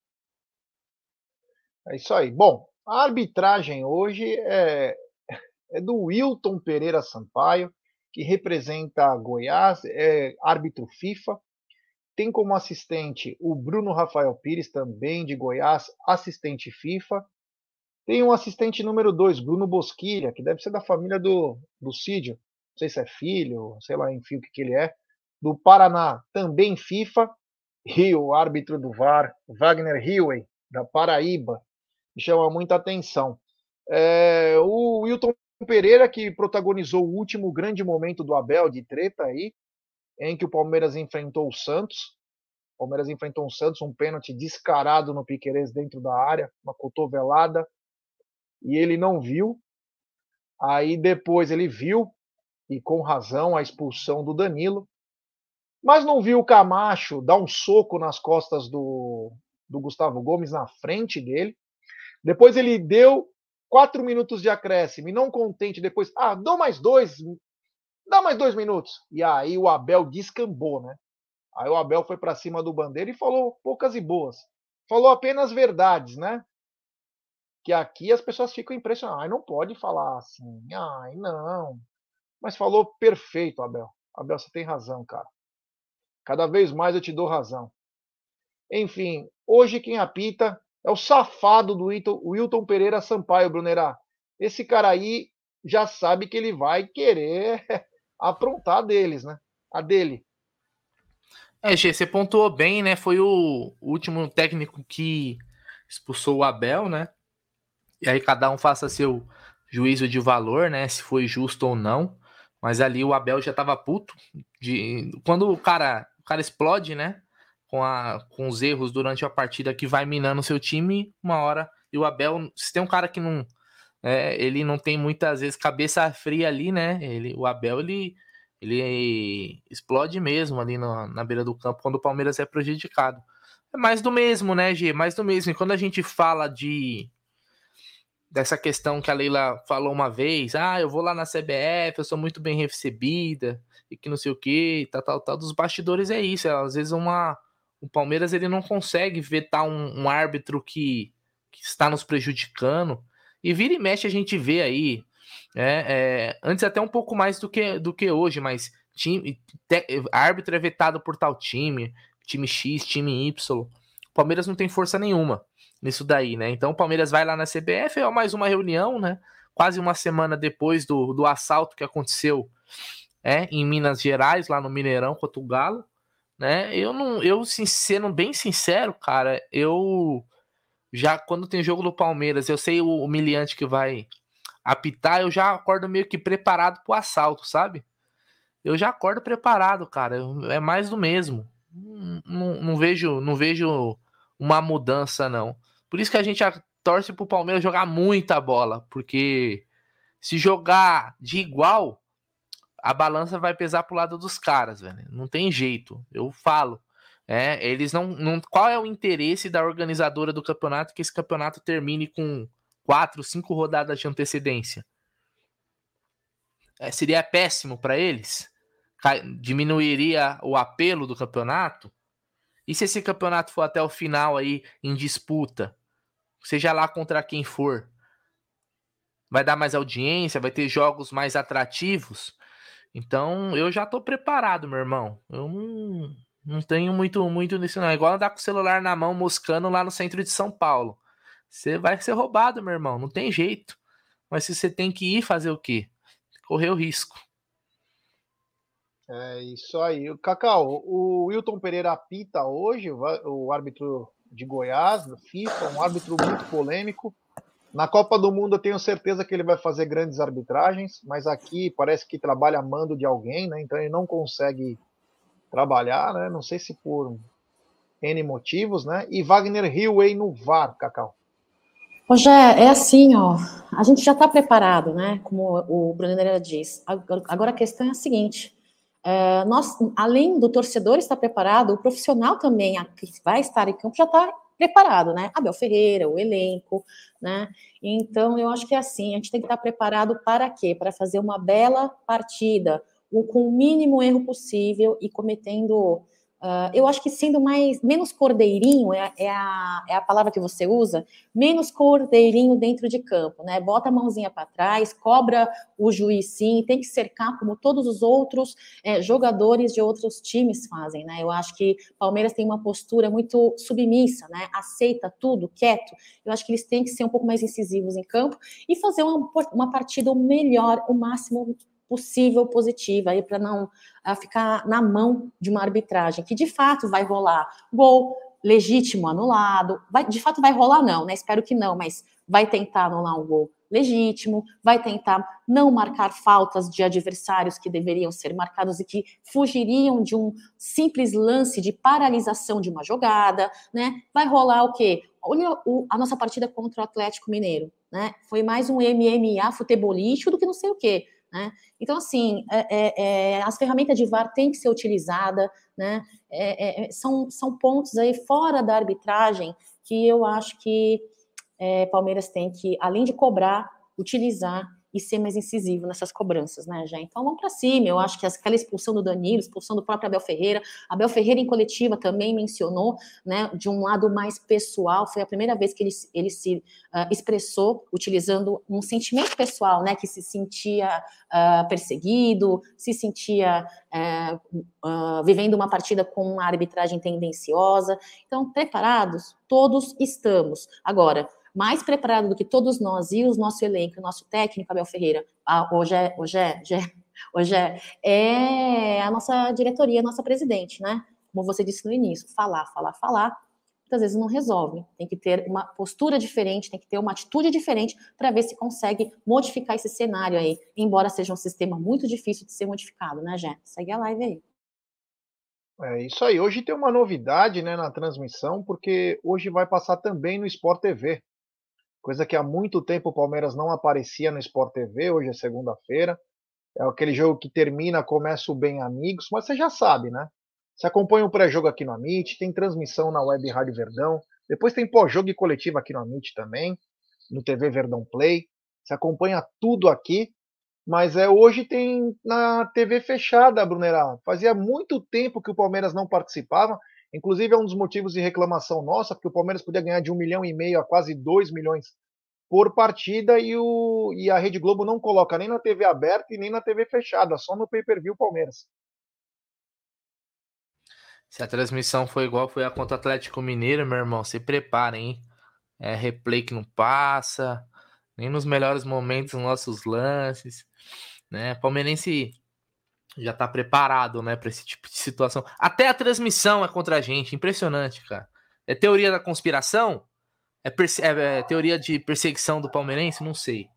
[SPEAKER 1] É isso aí. Bom, a arbitragem hoje é, é do Wilton Pereira Sampaio que representa Goiás, é árbitro FIFA. Tem como assistente o Bruno Rafael Pires, também de Goiás, assistente FIFA. Tem um assistente número 2, Bruno Bosquilha, que deve ser da família do, do Cídio. Não sei se é filho, sei lá, enfim, o que, que ele é. Do Paraná, também FIFA. E o árbitro do VAR, Wagner Hillway, da Paraíba, chama muita atenção. É, o Wilton Pereira, que protagonizou o último grande momento do Abel de treta aí, em que o Palmeiras enfrentou o Santos. O Palmeiras enfrentou o Santos, um pênalti descarado no Piquerez dentro da área, uma cotovelada, e ele não viu. Aí depois ele viu, e com razão, a expulsão do Danilo, mas não viu o Camacho dar um soco nas costas do, do Gustavo Gomes na frente dele. Depois ele deu quatro minutos de acréscimo e não contente depois, ah, dou mais dois, dá mais dois minutos. E aí o Abel descambou, né? Aí o Abel foi para cima do Bandeira e falou poucas e boas. Falou apenas verdades, né? Que aqui as pessoas ficam impressionadas. Ai, não pode falar assim. Ai, não. Mas falou perfeito, Abel. Abel, você tem razão, cara. Cada vez mais eu te dou razão. Enfim, hoje quem apita é o safado do Wilton Pereira Sampaio, Brunerá. Esse cara aí já sabe que ele vai querer aprontar deles, né? A dele.
[SPEAKER 2] É, Gê, você pontuou bem, né? Foi o último técnico que expulsou o Abel, né? E aí cada um faça seu juízo de valor, né? Se foi justo ou não. Mas ali o Abel já tava puto. De... Quando o cara, o cara explode, né? Com, a, com os erros durante a partida que vai minando seu time, uma hora. E o Abel, se tem um cara que não. É, ele não tem muitas vezes cabeça fria ali, né? Ele, o Abel, ele, ele explode mesmo ali na, na beira do campo quando o Palmeiras é prejudicado. É mais do mesmo, né, G? Mais do mesmo. E quando a gente fala de dessa questão que a Leila falou uma vez, ah, eu vou lá na CBF, eu sou muito bem recebida, e que não sei o que, tal, tal, tal, dos bastidores é isso, é, às vezes uma, o Palmeiras ele não consegue vetar um, um árbitro que, que, está nos prejudicando, e vira e mexe a gente vê aí, é, é, antes até um pouco mais do que, do que hoje, mas time, te, árbitro é vetado por tal time, time X, time Y, o Palmeiras não tem força nenhuma, nisso daí, né? Então o Palmeiras vai lá na CBF, é mais uma reunião, né? Quase uma semana depois do, do assalto que aconteceu é, em Minas Gerais, lá no Mineirão contra o Galo, né? Eu não, eu sendo bem sincero, cara, eu já quando tem jogo do Palmeiras, eu sei o humilhante que vai apitar, eu já acordo meio que preparado pro assalto, sabe? Eu já acordo preparado, cara. É mais do mesmo. Não, não, não vejo, não vejo uma mudança não. Por isso que a gente torce pro Palmeiras jogar muita bola, porque se jogar de igual, a balança vai pesar pro lado dos caras, velho. Não tem jeito. Eu falo. É, eles não, não. Qual é o interesse da organizadora do campeonato que esse campeonato termine com quatro, cinco rodadas de antecedência? É, seria péssimo para eles? Diminuiria o apelo do campeonato? E se esse campeonato for até o final aí em disputa? seja lá contra quem for, vai dar mais audiência, vai ter jogos mais atrativos. Então eu já tô preparado, meu irmão. Eu não, não tenho muito muito nisso, não. É igual andar com o celular na mão, moscando lá no centro de São Paulo. Você vai ser roubado, meu irmão. Não tem jeito. Mas se você tem que ir fazer o quê? Correr o risco.
[SPEAKER 1] É isso aí. Cacau, o Wilton Pereira apita hoje, o árbitro de Goiás, no FIFA, um árbitro muito polêmico. Na Copa do Mundo eu tenho certeza que ele vai fazer grandes arbitragens, mas aqui parece que trabalha a mando de alguém, né? Então ele não consegue trabalhar, né? Não sei se por N motivos, né? E Wagner Hillway no VAR, Cacau.
[SPEAKER 3] Rogé, é assim, ó, a gente já está preparado, né? Como o Bruno diz. Agora a questão é a seguinte: é, nós, além do torcedor estar preparado, o profissional também que vai estar em campo já está preparado, né? Abel Ferreira, o elenco, né? Então, eu acho que é assim, a gente tem que estar preparado para quê? Para fazer uma bela partida, com o mínimo erro possível e cometendo Uh, eu acho que sendo mais menos cordeirinho é, é, a, é a palavra que você usa, menos cordeirinho dentro de campo, né? Bota a mãozinha para trás, cobra o juiz sim, tem que cercar como todos os outros é, jogadores de outros times fazem, né? Eu acho que Palmeiras tem uma postura muito submissa, né? Aceita tudo, quieto. Eu acho que eles têm que ser um pouco mais incisivos em campo e fazer uma, uma partida melhor, o máximo possível positiva aí para não uh, ficar na mão de uma arbitragem que de fato vai rolar gol legítimo anulado, vai, de fato vai rolar não, né? Espero que não, mas vai tentar anular um gol legítimo, vai tentar não marcar faltas de adversários que deveriam ser marcados e que fugiriam de um simples lance de paralisação de uma jogada, né? Vai rolar o quê? Olha o, a nossa partida contra o Atlético Mineiro, né? Foi mais um MMA futebolístico do que não sei o quê. Né? Então, assim, é, é, é, as ferramentas de VAR têm que ser utilizadas, né? É, é, são, são pontos aí fora da arbitragem que eu acho que é, Palmeiras tem que, além de cobrar, utilizar e ser mais incisivo nessas cobranças, né, já. Então vamos para cima. Eu acho que aquela expulsão do Danilo, expulsão do próprio Abel Ferreira, Abel Ferreira em coletiva também mencionou, né, de um lado mais pessoal. Foi a primeira vez que ele, ele se uh, expressou utilizando um sentimento pessoal, né, que se sentia uh, perseguido, se sentia uh, vivendo uma partida com uma arbitragem tendenciosa. Então preparados, todos estamos. Agora mais preparado do que todos nós e o nosso elenco, o nosso técnico, Abel Ferreira, hoje é, hoje é, hoje é, é a nossa diretoria, a nossa presidente, né? Como você disse no início, falar, falar, falar, muitas vezes não resolve. Tem que ter uma postura diferente, tem que ter uma atitude diferente para ver se consegue modificar esse cenário aí, embora seja um sistema muito difícil de ser modificado, né, Jé? Segue a live aí.
[SPEAKER 1] É isso aí. Hoje tem uma novidade né, na transmissão, porque hoje vai passar também no Sport TV. Coisa que há muito tempo o Palmeiras não aparecia no Sport TV, hoje é segunda-feira. É aquele jogo que termina, começa o Bem Amigos, mas você já sabe, né? Você acompanha o pré-jogo aqui no Amit, tem transmissão na Web Rádio Verdão, depois tem pós-jogo e coletivo aqui no Amit também, no TV Verdão Play. Você acompanha tudo aqui, mas é hoje tem na TV fechada, Brunerá. Fazia muito tempo que o Palmeiras não participava, inclusive é um dos motivos de reclamação nossa, porque o Palmeiras podia ganhar de um milhão e meio a quase dois milhões por partida e, o, e a Rede Globo não coloca nem na TV aberta e nem na TV fechada, só no pay-per-view Palmeiras.
[SPEAKER 2] Se a transmissão foi igual foi a contra Atlético Mineiro, meu irmão, se preparem, hein? É replay que não passa, nem nos melhores momentos nos nossos lances, né? Palmeirense já tá preparado, né, para esse tipo de situação. Até a transmissão é contra a gente, impressionante, cara. É teoria da conspiração? É, é, é teoria de perseguição do palmeirense? Não sei,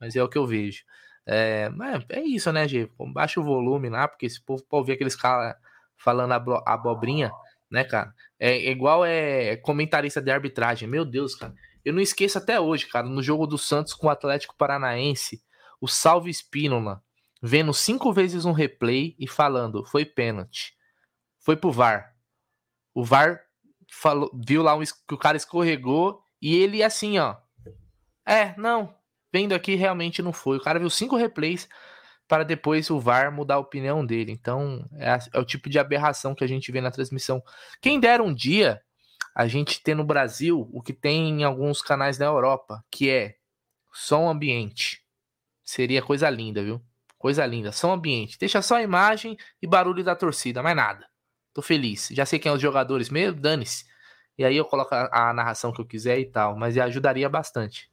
[SPEAKER 2] mas é o que eu vejo. É, é isso, né, Gê? Baixa o volume lá, porque esse povo pode ouvir aqueles caras falando abobrinha, né, cara? É, é igual é comentarista de arbitragem. Meu Deus, cara. Eu não esqueço até hoje, cara, no jogo do Santos com o Atlético Paranaense, o Salve Espínola vendo cinco vezes um replay e falando, foi pênalti. Foi pro VAR. O VAR falou, viu lá um, que o cara escorregou e ele assim, ó. É, não. Vendo aqui, realmente não foi. O cara viu cinco replays para depois o VAR mudar a opinião dele. Então, é, é, o tipo de aberração que a gente vê na transmissão. Quem dera um dia a gente ter no Brasil o que tem em alguns canais da Europa, que é som ambiente. Seria coisa linda, viu? Coisa linda. Som ambiente. Deixa só a imagem e barulho da torcida, mais nada. Tô feliz. Já sei quem é os jogadores mesmo, dane-se. E aí eu coloco a, a narração que eu quiser e tal, mas ajudaria bastante.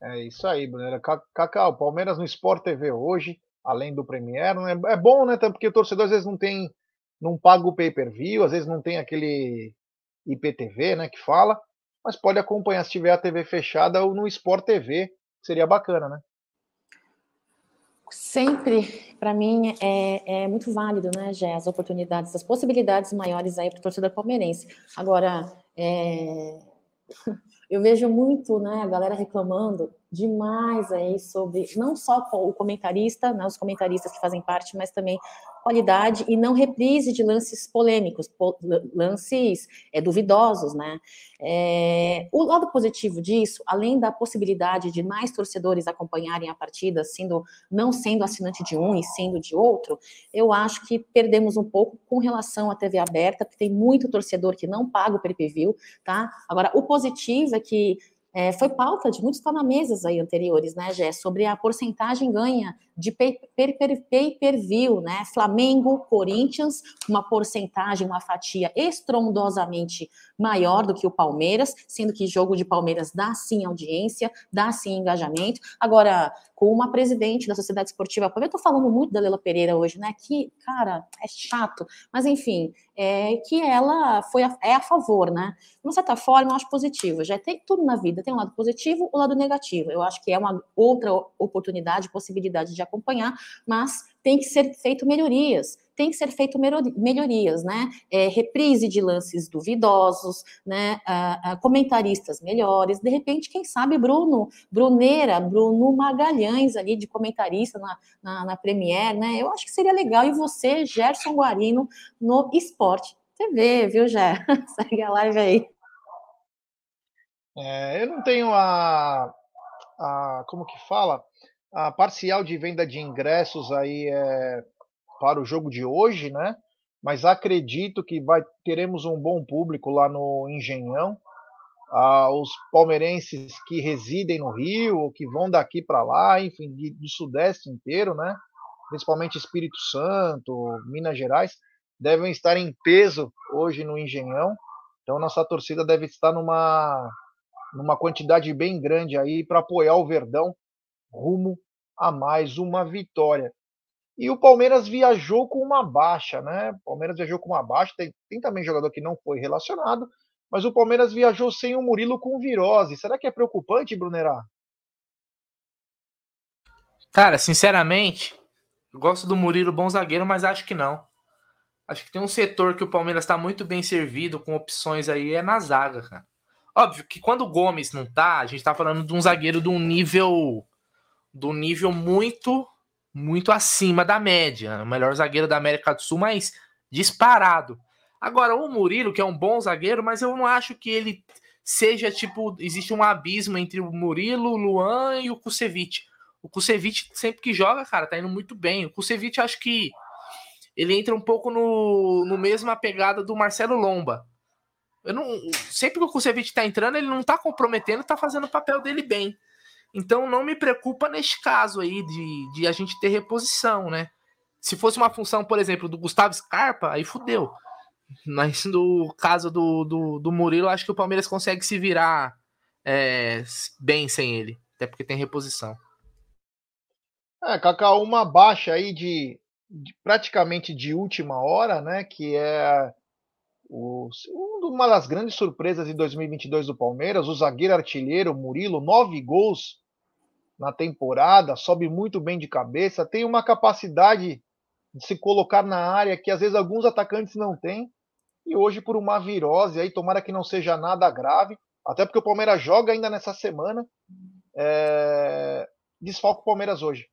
[SPEAKER 1] É isso aí, Brunera. Cacau, Palmeiras no Sport TV hoje, além do Premier, né? é bom, né? Porque o torcedor às vezes não tem, não paga o pay-per-view, às vezes não tem aquele IPTV, né, que fala, mas pode acompanhar se tiver a TV fechada ou no Sport TV, seria bacana, né?
[SPEAKER 3] Sempre, para mim, é, é, muito válido, né, Gé, as oportunidades, as possibilidades maiores aí para o torcedor palmeirense. Agora, é... eu vejo muito, né, a galera reclamando demais aí sobre não só o comentarista, né, os comentaristas que fazem parte, mas também qualidade e não reprise de lances polêmicos, lances é, duvidosos, né? É, o lado positivo disso, além da possibilidade de mais torcedores acompanharem a partida, sendo não sendo assinante de um e sendo de outro, eu acho que perdemos um pouco com relação à TV aberta, porque tem muito torcedor que não paga o pay-per-view, tá? Agora, o positivo é que é, foi pauta de muitos panamesas aí anteriores, né, Gé, sobre a porcentagem ganha de pay-per-view, né? Flamengo, Corinthians, uma porcentagem, uma fatia estrondosamente maior do que o Palmeiras, sendo que jogo de Palmeiras dá sim audiência, dá sim engajamento. Agora, com uma presidente da Sociedade Esportiva Palmeiras, eu tô falando muito da Lela Pereira hoje, né? Que, cara, é chato, mas enfim, é que ela foi a, é a favor, né? De uma certa forma, eu acho positivo. Já tem tudo na vida, tem um lado positivo, o um lado negativo. Eu acho que é uma outra oportunidade, possibilidade de acompanhar, mas tem que ser feito melhorias, tem que ser feito melhorias, né? É, reprise de lances duvidosos, né? Uh, uh, comentaristas melhores, de repente, quem sabe Bruno, Bruneira, Bruno Magalhães ali de comentarista na, na, na Premier, né? Eu acho que seria legal. E você, Gerson Guarino, no Esporte TV, viu, Gé? Segue a live aí.
[SPEAKER 1] É, eu não tenho a, a. Como que fala? A parcial de venda de ingressos aí é para o jogo de hoje, né? Mas acredito que vai teremos um bom público lá no Engenhão. Ah, os palmeirenses que residem no Rio, ou que vão daqui para lá, enfim, de, do Sudeste inteiro, né? Principalmente Espírito Santo, Minas Gerais, devem estar em peso hoje no Engenhão. Então nossa torcida deve estar numa numa quantidade bem grande aí para apoiar o Verdão rumo a mais uma vitória. E o Palmeiras viajou com uma baixa, né? O Palmeiras viajou com uma baixa. Tem, tem também jogador que não foi relacionado, mas o Palmeiras viajou sem o Murilo com virose. Será que é preocupante, Brunerá?
[SPEAKER 2] Cara, sinceramente, gosto do Murilo bom zagueiro, mas acho que não. Acho que tem um setor que o Palmeiras está muito bem servido com opções aí, é na zaga, cara. Óbvio que quando o Gomes não tá, a gente tá falando de um zagueiro de um nível do nível muito muito acima da média, o melhor zagueiro da América do Sul, mas disparado. Agora o Murilo, que é um bom zagueiro, mas eu não acho que ele seja tipo, existe um abismo entre o Murilo, o Luan e o Kusevich. O Kusevich sempre que joga, cara, tá indo muito bem. O Kusevich acho que ele entra um pouco no, no mesma pegada do Marcelo Lomba. Eu não, sempre que o Kusevich tá entrando, ele não tá comprometendo, tá fazendo o papel dele bem. Então não me preocupa neste caso aí de, de a gente ter reposição, né? Se fosse uma função, por exemplo, do Gustavo Scarpa, aí fudeu. Mas no caso do, do, do Murilo, acho que o Palmeiras consegue se virar é, bem sem ele. Até porque tem reposição.
[SPEAKER 1] É, Cacá, uma baixa aí de, de, praticamente de última hora, né? Que é o, uma das grandes surpresas de 2022 do Palmeiras, o zagueiro artilheiro Murilo, nove gols na temporada, sobe muito bem de cabeça, tem uma capacidade de se colocar na área que às vezes alguns atacantes não têm. E hoje, por uma virose, aí tomara que não seja nada grave, até porque o Palmeiras joga ainda nessa semana. É... Desfalca o Palmeiras hoje.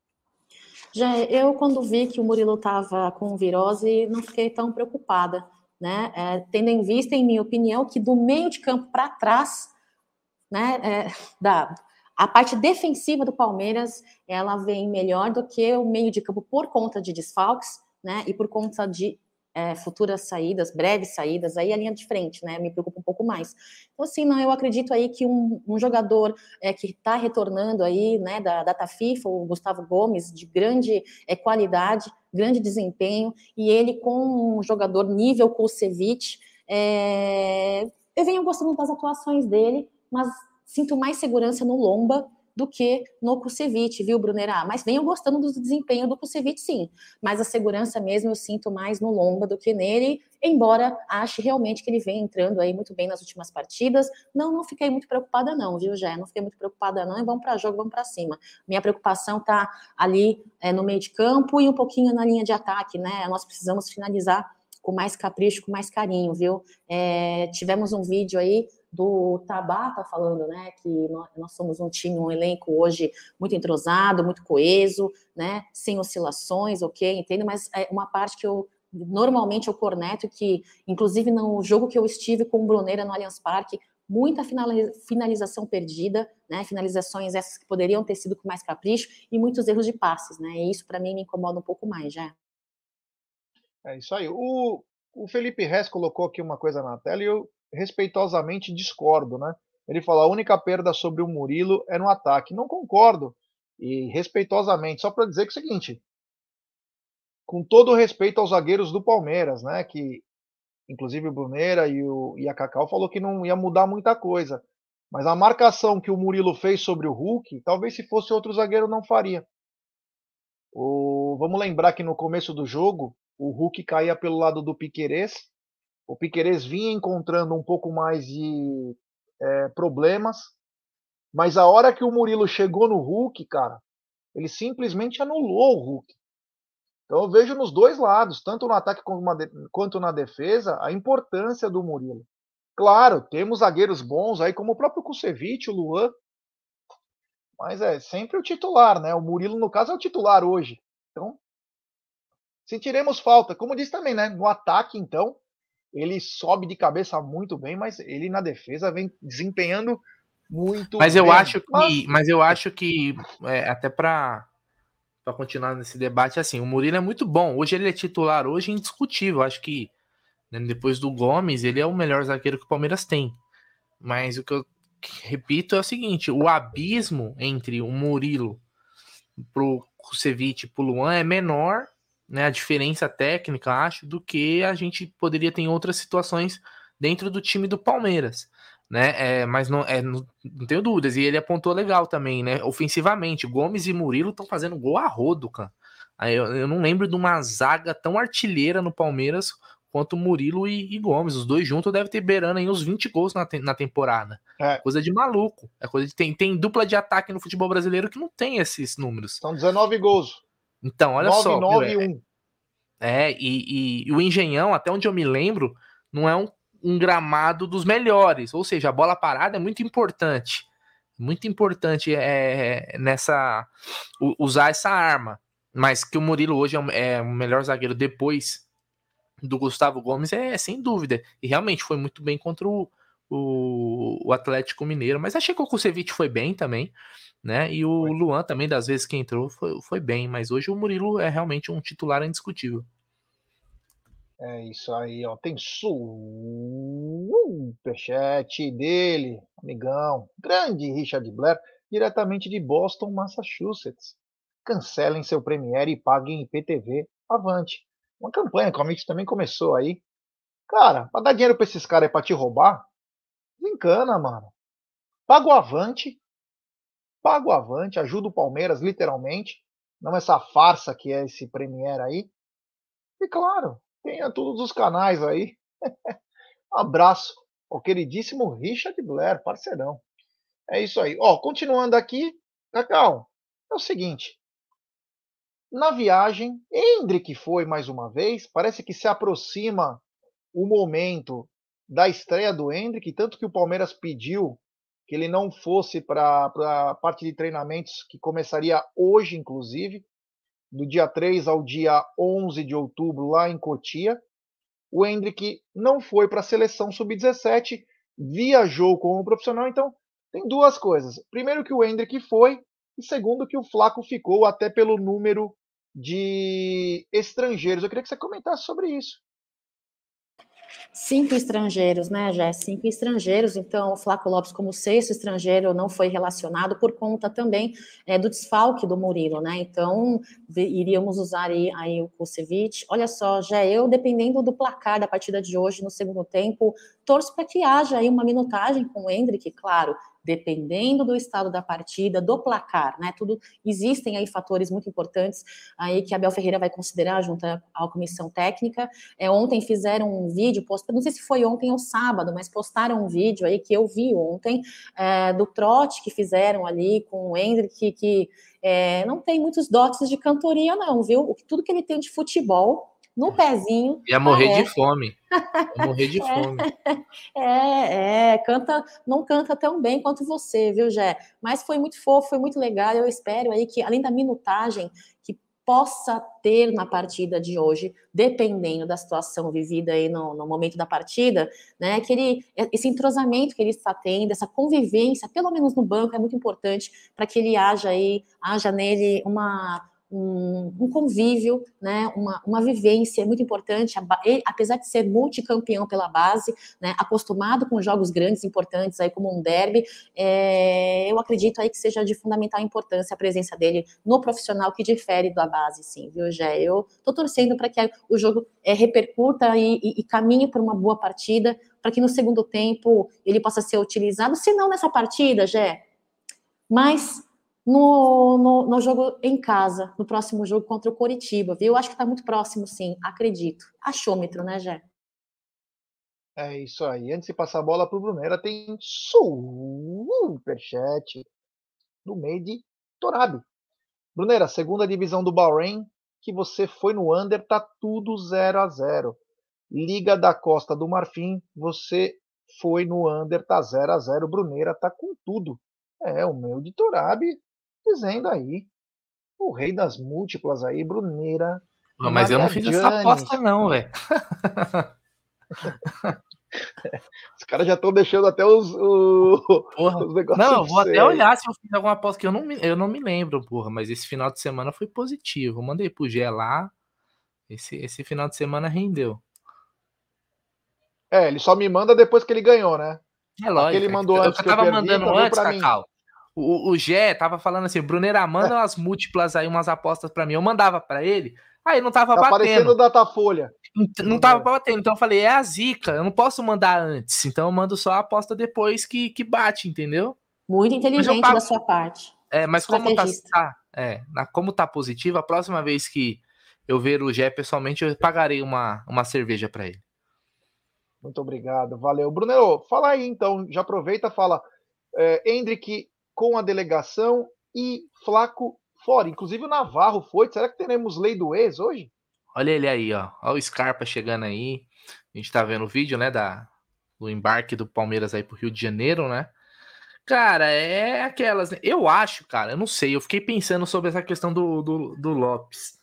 [SPEAKER 3] Já eu, quando vi que o Murilo estava com virose, não fiquei tão preocupada, né? É, tendo em vista, em minha opinião, que do meio de campo para trás, né, é, da, a parte defensiva do Palmeiras, ela vem melhor do que o meio de campo por conta de desfalques, né, e por conta de é, futuras saídas, breves saídas, aí a linha de frente, né, me preocupa um pouco mais. Então, assim, não, eu acredito aí que um, um jogador é, que está retornando aí, né, da data FIFA, o Gustavo Gomes, de grande é, qualidade, grande desempenho, e ele com um jogador nível Kusevich, é, eu venho gostando das atuações dele, mas sinto mais segurança no Lomba do que no Kusevich, viu, Brunerá? Mas venho gostando do desempenho do Kusevich, sim. Mas a segurança mesmo eu sinto mais no Lomba do que nele, embora ache realmente que ele vem entrando aí muito bem nas últimas partidas. Não, não fiquei muito preocupada não, viu, Jé? Não fiquei muito preocupada não, e vamos para jogo, vamos para cima. Minha preocupação tá ali é, no meio de campo e um pouquinho na linha de ataque, né? Nós precisamos finalizar com mais capricho, com mais carinho, viu? É, tivemos um vídeo aí do Tabata falando, né, que nós, nós, somos um time, um elenco hoje muito entrosado, muito coeso, né, sem oscilações, ok, entendo, mas é uma parte que eu normalmente eu corneto que, inclusive no jogo que eu estive com o Bruneira no Allianz Parque, muita finalização perdida, né, finalizações essas que poderiam ter sido com mais capricho e muitos erros de passes, né, e isso para mim me incomoda um pouco mais, já.
[SPEAKER 1] É isso aí. O, o Felipe Rez colocou aqui uma coisa na tela e eu respeitosamente discordo, né? Ele falou: a única perda sobre o Murilo é no ataque. Não concordo. E respeitosamente, só para dizer que é o seguinte: com todo respeito aos zagueiros do Palmeiras, né? Que inclusive o Bruneira e, o, e a Cacau falou que não ia mudar muita coisa. Mas a marcação que o Murilo fez sobre o Hulk, talvez se fosse outro zagueiro não faria. O, vamos lembrar que no começo do jogo, o Hulk caía pelo lado do Piquerez o Piquerez vinha encontrando um pouco mais de é, problemas, mas a hora que o Murilo chegou no Hulk, cara, ele simplesmente anulou o Hulk. Então eu vejo nos dois lados, tanto no ataque quanto na defesa, a importância do Murilo. Claro, temos zagueiros bons aí, como o próprio Kusevich, o Luan, mas é sempre o titular, né? O Murilo, no caso, é o titular hoje. Então, sentiremos falta. Como disse também, né? No ataque, então, ele sobe de cabeça muito bem, mas ele na defesa vem desempenhando muito
[SPEAKER 2] mas
[SPEAKER 1] bem.
[SPEAKER 2] eu acho que mas, eu acho que é, até para para continuar nesse debate assim o Murilo é muito bom. Hoje ele é titular hoje indiscutível. Acho que né, depois do Gomes ele é o melhor zagueiro que o Palmeiras tem. Mas o que eu repito é o seguinte o abismo entre o Murilo pro Kusevich e pro Luan é menor né, a diferença técnica, acho, do que a gente poderia ter em outras situações dentro do time do Palmeiras. Né? É, mas não, é, não, não, tenho dúvidas. E ele apontou legal também, né? Ofensivamente, Gomes e Murilo estão fazendo gol a rodo, cara. Eu, eu não lembro de uma zaga tão artilheira no Palmeiras quanto Murilo e, e, Gomes. Os dois juntos devem ter beirando aí uns 20 gols na, te, na temporada. É. Coisa de maluco. É coisa de, tem, tem dupla de ataque no futebol brasileiro que não tem esses números.
[SPEAKER 1] São 19 gols.
[SPEAKER 2] Então, olha 9, só. 9 meu, 1. É, é e, e, e, o Engenhão, até onde eu me lembro, não é um, um gramado dos melhores. Ou seja, a bola parada é muito importante. Muito importante é, nessa usar essa arma. Mas que o Murilo hoje é o, é o melhor zagueiro depois do Gustavo Gomes é, sem dúvida. E realmente foi muito bem contra o, o, o Atlético Mineiro. Mas achei que o Kusevich foi bem também, né? E o foi. Luan também, das vezes que entrou, foi, foi bem. Mas hoje o Murilo é realmente um titular indiscutível.
[SPEAKER 1] É isso aí, ó. Tem superchat dele, amigão. Grande Richard Blair, diretamente de Boston, Massachusetts. Cancelem seu Premiere e paguem IPTV. Avante uma campanha que a Mix também começou aí. Cara, pra dar dinheiro pra esses caras aí pra te roubar, desencana, mano. Paga o avante, paga o avante, ajuda o Palmeiras, literalmente. Não essa farsa que é esse Premiere aí. E claro, tenha todos os canais aí. Abraço ao queridíssimo Richard Blair, parceirão. É isso aí. Ó, continuando aqui, Cacau, é o seguinte. Na viagem, Hendrick foi mais uma vez. Parece que se aproxima o momento da estreia do Hendrick, tanto que o Palmeiras pediu que ele não fosse para a parte de treinamentos que começaria hoje, inclusive, do dia 3 ao dia 11 de outubro, lá em Cotia. O Hendrick não foi para a seleção sub-17, viajou como profissional, então tem duas coisas. Primeiro que o Hendrick foi, e segundo que o Flaco ficou até pelo número de estrangeiros. Eu queria que você comentasse sobre isso.
[SPEAKER 3] Cinco estrangeiros, né, Jé? Cinco estrangeiros. Então, o Flaco Lopes, como sexto estrangeiro, não foi relacionado por conta também é, do desfalque do Murilo, né? Então, iríamos usar aí, aí o Kusevich. Olha só, Jé, eu, dependendo do placar da partida de hoje, no segundo tempo, torço para que haja aí uma minutagem com o Hendrick, claro, dependendo do estado da partida, do placar, né? Tudo existem aí fatores muito importantes aí que a Bel Ferreira vai considerar junto à comissão técnica. É, ontem fizeram um vídeo, post... não sei se foi ontem ou sábado, mas postaram um vídeo aí que eu vi ontem é, do trote que fizeram ali com o Hendrick, que, que é, não tem muitos dotes de cantoria, não, viu? Tudo que ele tem de futebol no pezinho.
[SPEAKER 2] Ia morrer é. de fome. Ia morrer de fome.
[SPEAKER 3] É, é, canta, não canta tão bem quanto você, viu, Jé? Mas foi muito fofo, foi muito legal. Eu espero aí que, além da minutagem, que possa ter na partida de hoje, dependendo da situação vivida aí no, no, momento da partida, né, que ele, esse entrosamento que ele está tendo, essa convivência, pelo menos no banco, é muito importante para que ele haja aí, haja nele uma um, um, convívio, né, uma, uma vivência muito importante, apesar de ser multicampeão pela base, né, acostumado com jogos grandes, importantes, aí como um derby, é, eu acredito aí que seja de fundamental importância a presença dele no profissional que difere da base, sim, viu, Gé? Eu tô torcendo para que o jogo é, repercuta e, e, e caminhe para uma boa partida, para que no segundo tempo ele possa ser utilizado, se não nessa partida, Gé, mas no, no, no, jogo em casa, no próximo jogo contra o Coritiba, viu? Acho que está muito próximo, sim, acredito. Achômetro, né, Jé?
[SPEAKER 1] É isso aí. Antes de passar a bola para o Brunera, tem superchat do meio de Torabi. Brunera, segunda divisão do Bahrein, que você foi no under, tá tudo 0 a 0 Liga da Costa do Marfim, você foi no under, tá 0 a 0 Bruneira tá com tudo. É, o meu de Torabi dizendo aí. O rei das múltiplas aí, Bruneira.
[SPEAKER 2] Não, mas eu não fiz essa aposta, não, velho.
[SPEAKER 1] Os caras já estão deixando até os, o,
[SPEAKER 2] os negócios. Não, vou até olhar se eu fiz alguma aposta que eu não, me, eu não me lembro, porra. Mas esse final de semana foi positivo. Mandei pro Gé lá. Esse, esse final de semana rendeu.
[SPEAKER 1] É, ele só me manda depois que ele ganhou, né?
[SPEAKER 2] É lógico. Ele mandou eu, antes eu tava mandando antes, Cacau. O, o Gé tava falando assim, Bruneira, manda umas múltiplas aí, umas apostas para mim. Eu mandava para ele, aí não tava tá batendo. Aparecendo
[SPEAKER 1] Datafolha.
[SPEAKER 2] Não, não tava batendo, então eu falei, é a zica, eu não posso mandar antes, então eu mando só a aposta depois que, que bate, entendeu?
[SPEAKER 3] Muito inteligente pago... da sua parte.
[SPEAKER 2] É, mas como tá, tá, é, na, como tá positivo, a próxima vez que eu ver o Gé pessoalmente, eu pagarei uma, uma cerveja para ele.
[SPEAKER 1] Muito obrigado, valeu. Brunero, fala aí então, já aproveita, fala é, Hendrick com a delegação e Flaco fora. Inclusive o Navarro foi. Será que teremos lei do ex hoje?
[SPEAKER 2] Olha ele aí, ó. Olha o Scarpa chegando aí. A gente tá vendo o vídeo, né, da, do embarque do Palmeiras aí pro Rio de Janeiro, né? Cara, é aquelas. Né? Eu acho, cara, eu não sei. Eu fiquei pensando sobre essa questão do, do, do Lopes.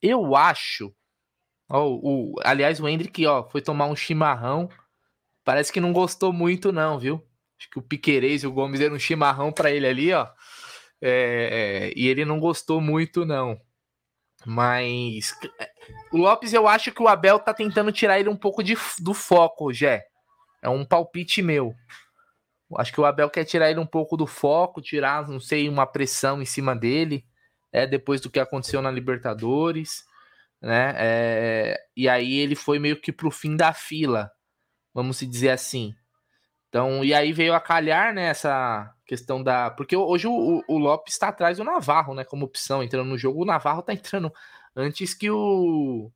[SPEAKER 2] Eu acho. Ó, o, aliás, o Hendrick, ó, foi tomar um chimarrão. Parece que não gostou muito, não, viu? Acho que o Piquerez e o Gomes deram um chimarrão para ele ali, ó. É, é, e ele não gostou muito, não. Mas o Lopes, eu acho que o Abel tá tentando tirar ele um pouco de, do foco, Jé. É um palpite meu. Acho que o Abel quer tirar ele um pouco do foco, tirar, não sei, uma pressão em cima dele, é depois do que aconteceu na Libertadores, né? É, e aí ele foi meio que pro fim da fila, vamos dizer assim. Então, e aí veio a calhar, né, essa questão da. Porque hoje o, o Lopes está atrás do Navarro, né, como opção, entrando no jogo. O Navarro tá entrando antes que o.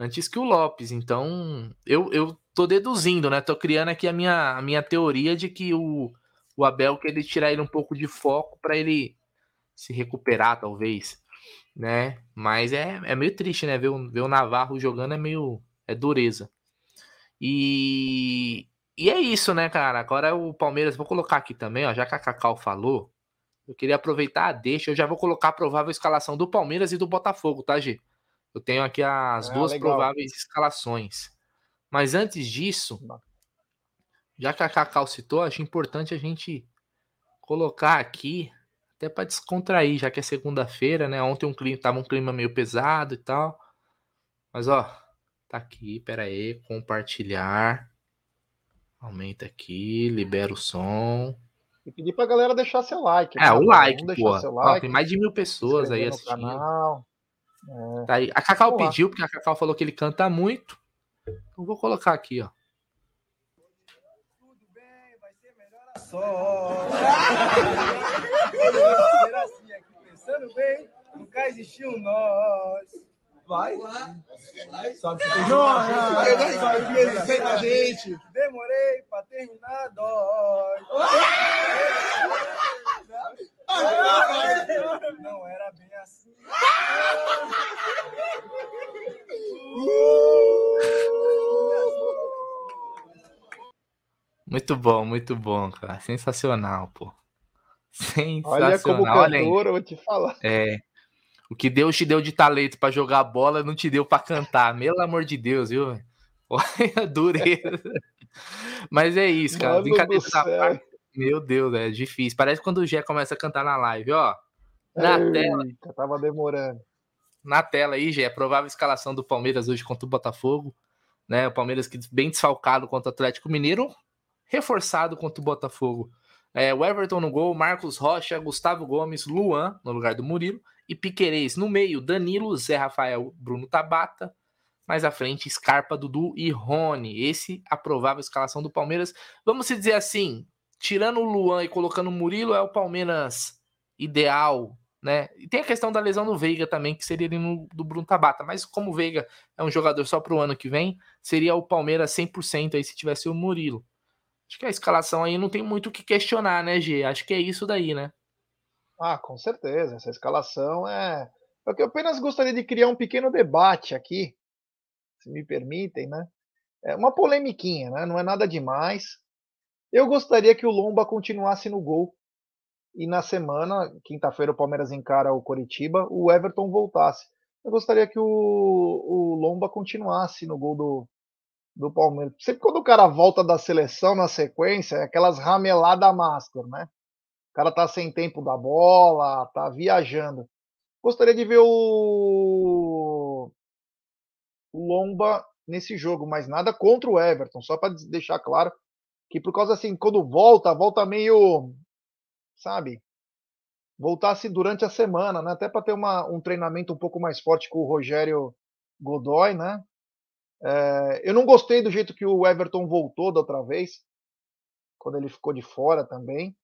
[SPEAKER 2] Antes que o Lopes. Então, eu, eu tô deduzindo, né? Tô criando aqui a minha, a minha teoria de que o, o Abel quer tirar ele um pouco de foco para ele se recuperar, talvez, né? Mas é, é meio triste, né? Ver o, ver o Navarro jogando é meio. É dureza. E, e é isso, né, cara? Agora o Palmeiras, vou colocar aqui também, ó, já que a Cacau falou, eu queria aproveitar a deixa, eu já vou colocar a provável escalação do Palmeiras e do Botafogo, tá, G? Eu tenho aqui as ah, duas legal. prováveis escalações. Mas antes disso, já que a Cacau citou, acho importante a gente colocar aqui, até para descontrair, já que é segunda-feira, né? Ontem um clima, tava um clima meio pesado e tal. Mas ó, tá aqui, pera aí, compartilhar. Aumenta aqui, libera o som.
[SPEAKER 1] E pedir pra galera deixar seu like.
[SPEAKER 2] É, o like, pô. Like, tem mais de mil pessoas aí assistindo. Canal. É. Tá aí. A Cacau Vamos pediu, lá. porque a Cacau falou que ele canta muito. Então vou colocar aqui, ó. Tudo bem, vai ser melhor a só.
[SPEAKER 4] assim aqui, pensando bem, nunca existiu nós. Vai. Vai. Sabe que tem Jonas, sabe que ele fez a gente. Terminar, dói. Não era bem assim.
[SPEAKER 2] Muito bom, muito bom, cara. Sensacional, pô.
[SPEAKER 1] Sensacional. Olha como cantor, eu vou te falar.
[SPEAKER 2] É. O que Deus te deu de talento para jogar bola não te deu para cantar. Pelo amor de Deus, viu? Olha, dureza. Mas é isso, cara. Mano Brincadeira da parte. Meu Deus, é difícil. Parece quando o Gé começa a cantar na live, ó. Na Eita, tela.
[SPEAKER 1] Tava demorando.
[SPEAKER 2] Na tela aí, Gé, provável escalação do Palmeiras hoje contra o Botafogo. Né? O Palmeiras que bem desfalcado contra o Atlético Mineiro, reforçado contra o Botafogo. É, o Everton no gol, Marcos Rocha, Gustavo Gomes, Luan no lugar do Murilo e Piquerez no meio, Danilo, Zé Rafael, Bruno Tabata. Mais à frente, Scarpa, Dudu e Rony. Esse a provável escalação do Palmeiras. Vamos se dizer assim, tirando o Luan e colocando o Murilo, é o Palmeiras ideal, né? E tem a questão da lesão do Veiga também, que seria no, do Bruno Tabata. Mas como o Veiga é um jogador só para o ano que vem, seria o Palmeiras 100% aí se tivesse o Murilo. Acho que a escalação aí não tem muito o que questionar, né, G? Acho que é isso daí, né?
[SPEAKER 1] Ah, com certeza. Essa escalação é. Eu apenas gostaria de criar um pequeno debate aqui, se me permitem, né? É uma polemiquinha, né? Não é nada demais. Eu gostaria que o Lomba continuasse no gol e na semana, quinta-feira, o Palmeiras encara o Coritiba, o Everton voltasse. Eu gostaria que o, o Lomba continuasse no gol do, do Palmeiras. Sempre quando o cara volta da seleção na sequência, é aquelas rameladas master, né? O cara tá sem tempo da bola, tá viajando. Gostaria de ver o, Lomba nesse jogo, mas nada contra o Everton, só para deixar claro que por causa assim, quando volta, volta meio, sabe? Voltasse durante a semana, né? Até para ter uma, um treinamento um pouco mais forte com o Rogério Godoy, né? É, eu não gostei do jeito que o Everton voltou da outra vez, quando ele ficou de fora também.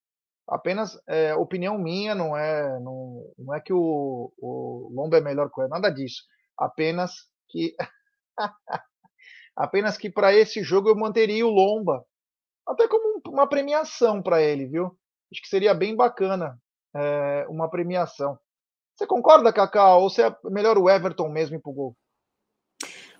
[SPEAKER 1] Apenas é, opinião minha, não é, não, não é que o, o Lomba é melhor que o nada disso. Apenas que apenas que para esse jogo eu manteria o Lomba, até como uma premiação para ele, viu? Acho que seria bem bacana é, uma premiação. Você concorda, Kaká? Ou você é melhor o Everton mesmo ir pro gol?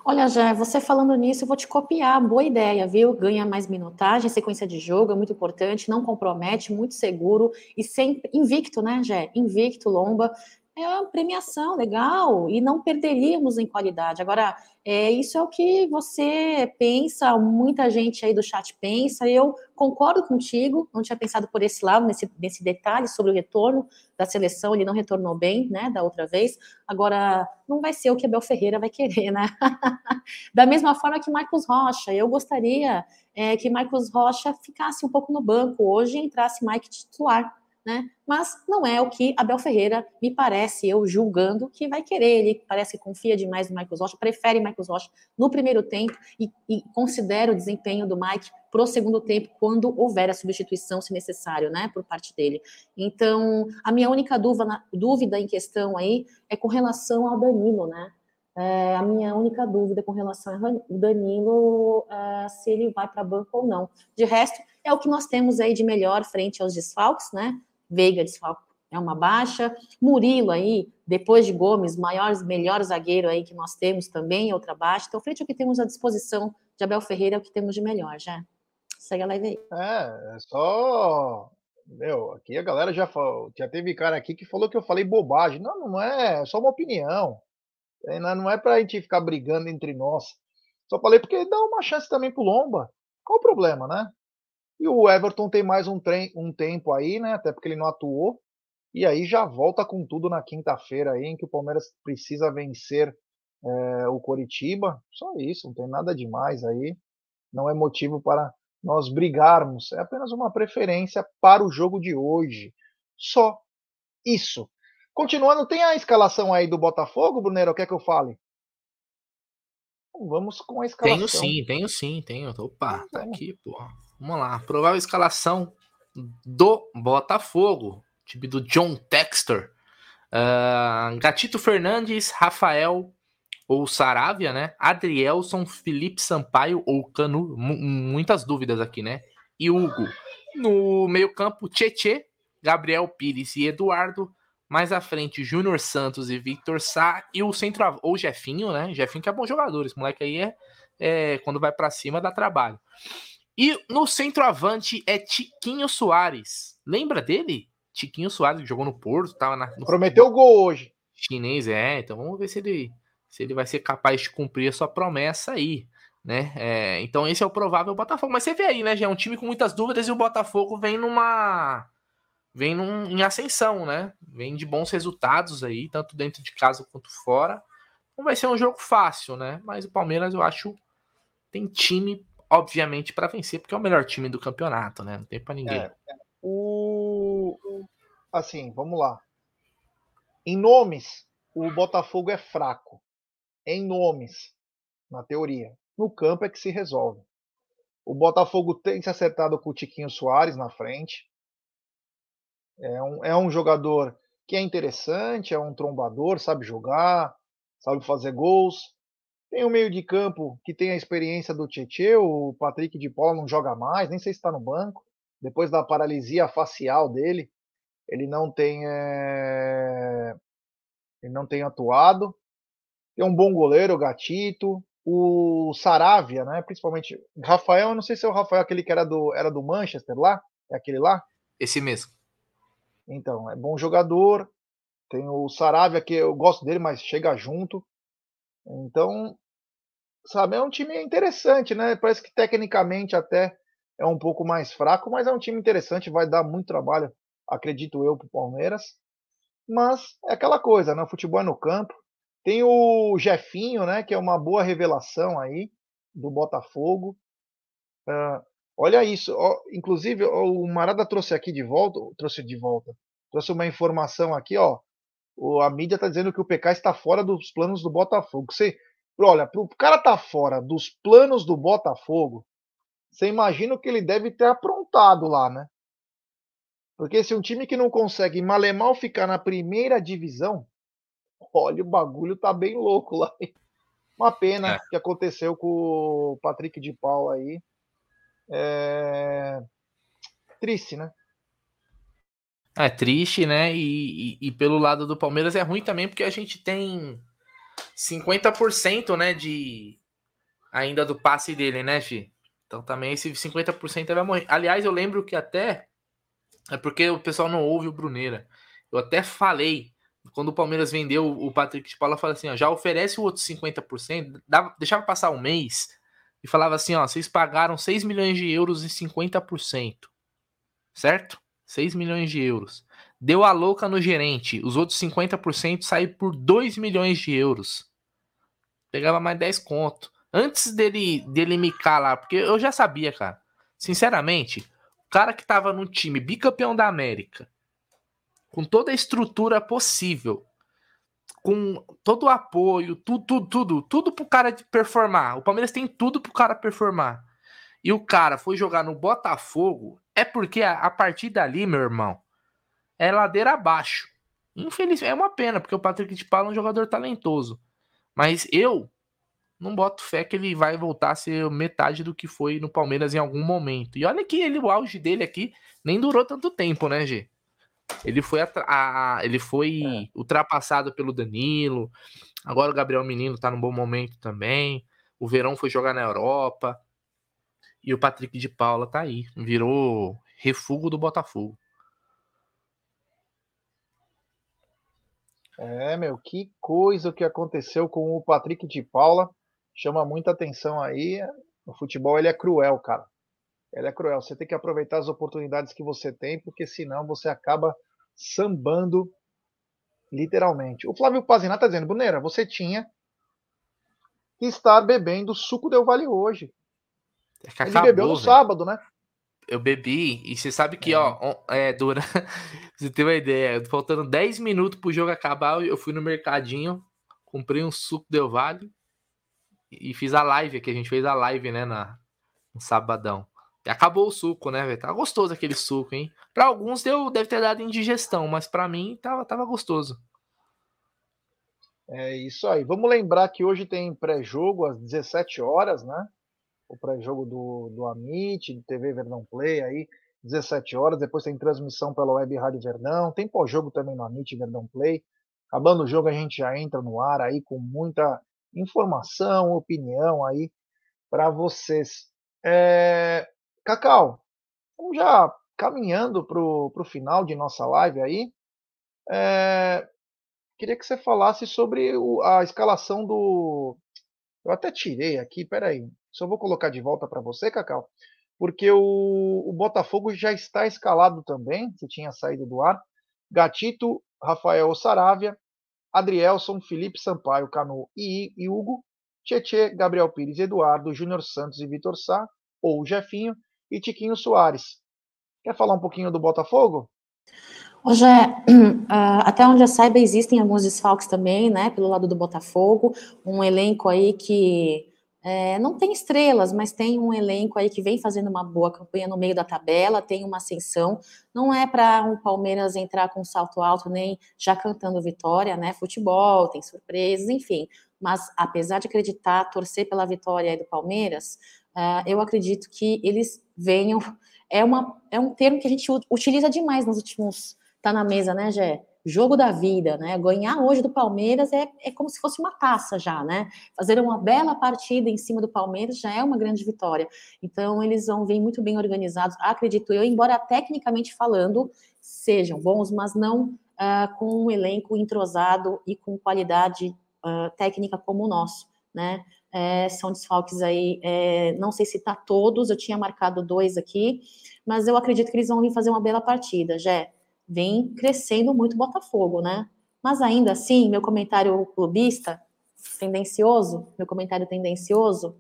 [SPEAKER 3] Olha, já você falando nisso, eu vou te copiar. Boa ideia, viu? Ganha mais minutagem, sequência de jogo é muito importante, não compromete, muito seguro e sempre invicto, né, Jé? Invicto, Lomba é uma premiação legal e não perderíamos em qualidade. Agora, é, isso é o que você pensa, muita gente aí do chat pensa, eu concordo contigo, não tinha pensado por esse lado, nesse, nesse detalhe sobre o retorno da seleção, ele não retornou bem, né, da outra vez, agora, não vai ser o que Abel Ferreira vai querer, né, da mesma forma que Marcos Rocha, eu gostaria é, que Marcos Rocha ficasse um pouco no banco hoje e entrasse Mike titular, né? Mas não é o que Abel Ferreira me parece, eu julgando, que vai querer. Ele parece que confia demais no Rocha, prefere Rocha no primeiro tempo e, e considera o desempenho do Mike para o segundo tempo, quando houver a substituição, se necessário, né, por parte dele. Então, a minha única dúvida, dúvida em questão aí é com relação ao Danilo, né? É, a minha única dúvida com relação ao Danilo, é, se ele vai para banco ou não. De resto, é o que nós temos aí de melhor frente aos desfalques, né? Veiga é uma baixa. Murilo aí, depois de Gomes, maior, melhor zagueiro aí que nós temos também, outra baixa. Então, frente ao que temos à disposição de Abel Ferreira, é o que temos de melhor, já. Segue a live aí.
[SPEAKER 1] É, é só. Meu, aqui a galera já falou. Já teve cara aqui que falou que eu falei bobagem. Não, não é, é só uma opinião. É, não é pra gente ficar brigando entre nós. Só falei porque dá uma chance também pro Lomba. Qual o problema, né? E o Everton tem mais um, trem, um tempo aí, né? Até porque ele não atuou. E aí já volta com tudo na quinta-feira aí, em que o Palmeiras precisa vencer é, o Coritiba. Só isso, não tem nada demais aí. Não é motivo para nós brigarmos. É apenas uma preferência para o jogo de hoje. Só isso. Continuando, tem a escalação aí do Botafogo, Brunero? Quer que eu fale? Vamos com a escalação.
[SPEAKER 2] Tenho sim, tenho sim, tenho. Opa, tá aqui, pô. Vamos lá. Provável escalação do Botafogo. Time do John Textor. Uh, Gatito Fernandes, Rafael ou Saravia, né? Adrielson, Felipe Sampaio ou Canu. Muitas dúvidas aqui, né? E Hugo. No meio-campo, Tietê, Gabriel Pires e Eduardo. Mais à frente, Júnior Santos e Victor Sá. E o centro ou Jefinho, né? Jefinho que é bom jogador. Esse moleque aí é, é quando vai para cima dá trabalho. E no centroavante é Tiquinho Soares. Lembra dele? Tiquinho Soares, que jogou no Porto, tava na, no
[SPEAKER 1] Prometeu o gol hoje.
[SPEAKER 2] Chinês, é. Então vamos ver se ele, se ele vai ser capaz de cumprir a sua promessa aí. Né? É, então esse é o provável Botafogo. Mas você vê aí, né? Já é um time com muitas dúvidas e o Botafogo vem numa. Vem num, em ascensão, né? Vem de bons resultados aí, tanto dentro de casa quanto fora. Não vai ser um jogo fácil, né? Mas o Palmeiras, eu acho, tem time obviamente, para vencer, porque é o melhor time do campeonato, né? Não tem para ninguém. É,
[SPEAKER 1] o... Assim, vamos lá. Em nomes, o Botafogo é fraco. Em nomes, na teoria. No campo é que se resolve. O Botafogo tem se acertado com o Tiquinho Soares na frente. É um, é um jogador que é interessante, é um trombador, sabe jogar, sabe fazer gols. Tem o meio de campo que tem a experiência do Tietê, o Patrick de Paula não joga mais, nem sei se está no banco. Depois da paralisia facial dele, ele não tem é... ele não tem atuado. Tem um bom goleiro, o Gatito, o Saravia, né? Principalmente Rafael, eu não sei se é o Rafael aquele que era do era do Manchester lá, é aquele lá?
[SPEAKER 2] Esse mesmo.
[SPEAKER 1] Então, é bom jogador. Tem o Saravia que eu gosto dele, mas chega junto. Então, sabe, é um time interessante, né? Parece que tecnicamente até é um pouco mais fraco, mas é um time interessante, vai dar muito trabalho, acredito eu, para o Palmeiras. Mas é aquela coisa, né? O futebol é no campo. Tem o Jefinho, né? Que é uma boa revelação aí do Botafogo. Uh, olha isso, ó, inclusive o Marada trouxe aqui de volta, trouxe de volta, trouxe uma informação aqui, ó a mídia está dizendo que o PK está fora dos planos do Botafogo. Você, olha, para o cara estar tá fora dos planos do Botafogo, você imagina o que ele deve ter aprontado lá, né? Porque se um time que não consegue mal ficar na primeira divisão, olha, o bagulho tá bem louco lá. Uma pena é. que aconteceu com o Patrick de Paula aí. É... Triste, né?
[SPEAKER 2] É triste, né? E, e, e, pelo lado do Palmeiras é ruim também, porque a gente tem 50% né, de ainda do passe dele, né, Fi? Então também esse 50% vai morrer. Aliás, eu lembro que até é porque o pessoal não ouve o Bruneira. Eu até falei, quando o Palmeiras vendeu o Patrick de Paula, falei assim, ó, já oferece o outro 50%, dava, deixava passar um mês e falava assim, ó, vocês pagaram 6 milhões de euros em 50%. Certo? 6 milhões de euros. Deu a louca no gerente, os outros 50% saíram por 2 milhões de euros. Pegava mais 10 conto. Antes dele, dele me calar, porque eu já sabia, cara. Sinceramente, o cara que tava no time bicampeão da América, com toda a estrutura possível, com todo o apoio, tudo, tudo, tudo, tudo pro cara performar. O Palmeiras tem tudo pro cara performar. E o cara foi jogar no Botafogo, é porque a, a partir dali, meu irmão, é ladeira abaixo. Infelizmente, é uma pena, porque o Patrick de Paula é um jogador talentoso. Mas eu não boto fé que ele vai voltar a ser metade do que foi no Palmeiras em algum momento. E olha que ele, o auge dele aqui nem durou tanto tempo, né, G? Ele foi, a, a, ele foi é. ultrapassado pelo Danilo. Agora o Gabriel Menino tá num bom momento também. O Verão foi jogar na Europa. E o Patrick de Paula tá aí. Virou refúgio do Botafogo.
[SPEAKER 1] É, meu, que coisa que aconteceu com o Patrick de Paula. Chama muita atenção aí. O futebol ele é cruel, cara. Ele é cruel. Você tem que aproveitar as oportunidades que você tem, porque senão você acaba sambando literalmente. O Flávio Pazinato tá dizendo, Boneira, você tinha que estar bebendo suco Del Vale hoje. É Ele bebeu no sábado, né?
[SPEAKER 2] Eu bebi, e você sabe que, é. ó, é, dura. você tem uma ideia, faltando 10 minutos pro jogo acabar, eu fui no mercadinho, comprei um suco Del Vale e fiz a live, que a gente fez a live, né, na, no sabadão. E acabou o suco, né, velho? Tá gostoso aquele suco, hein? Pra alguns deu, deve ter dado indigestão, mas para mim tava, tava gostoso.
[SPEAKER 1] É isso aí. Vamos lembrar que hoje tem pré-jogo às 17 horas, né? O pré-jogo do, do Amit, do TV Verdão Play aí, 17 horas, depois tem transmissão pela Web Rádio Verdão, tem pós-jogo também no Amit Verdão Play. Acabando o jogo, a gente já entra no ar aí com muita informação, opinião aí para vocês. É... Cacau, vamos já caminhando para o final de nossa live aí. É... Queria que você falasse sobre o, a escalação do. Eu até tirei aqui, peraí. Só vou colocar de volta para você, Cacau, porque o, o, Botafogo já está escalado também, que tinha saído do ar. Gatito, Rafael Saravia, Adrielson, Felipe Sampaio, Canu e, e Hugo, Tietê, Gabriel Pires, Eduardo, Júnior Santos e Vitor Sá, ou Jefinho, e Tiquinho Soares. Quer falar um pouquinho do Botafogo?
[SPEAKER 3] Hoje, até onde eu saiba, existem alguns desfalques também, né, pelo lado do Botafogo, um elenco aí que é, não tem estrelas, mas tem um elenco aí que vem fazendo uma boa campanha no meio da tabela, tem uma ascensão. Não é para um Palmeiras entrar com salto alto, nem já cantando vitória, né? Futebol, tem surpresas, enfim. Mas apesar de acreditar, torcer pela vitória do Palmeiras, uh, eu acredito que eles venham. É, uma, é um termo que a gente utiliza demais nos últimos. Tá na mesa, né, Gé? jogo da vida, né? Ganhar hoje do Palmeiras é, é como se fosse uma taça já, né? Fazer uma bela partida em cima do Palmeiras já é uma grande vitória. Então, eles vão vir muito bem organizados, acredito eu, embora tecnicamente falando sejam bons, mas não uh, com um elenco entrosado e com qualidade uh, técnica como o nosso, né? É, são desfalques aí, é, não sei se tá todos, eu tinha marcado dois aqui, mas eu acredito que eles vão vir fazer uma bela partida, Jé vem crescendo muito Botafogo, né? Mas ainda assim, meu comentário clubista, tendencioso, meu comentário tendencioso,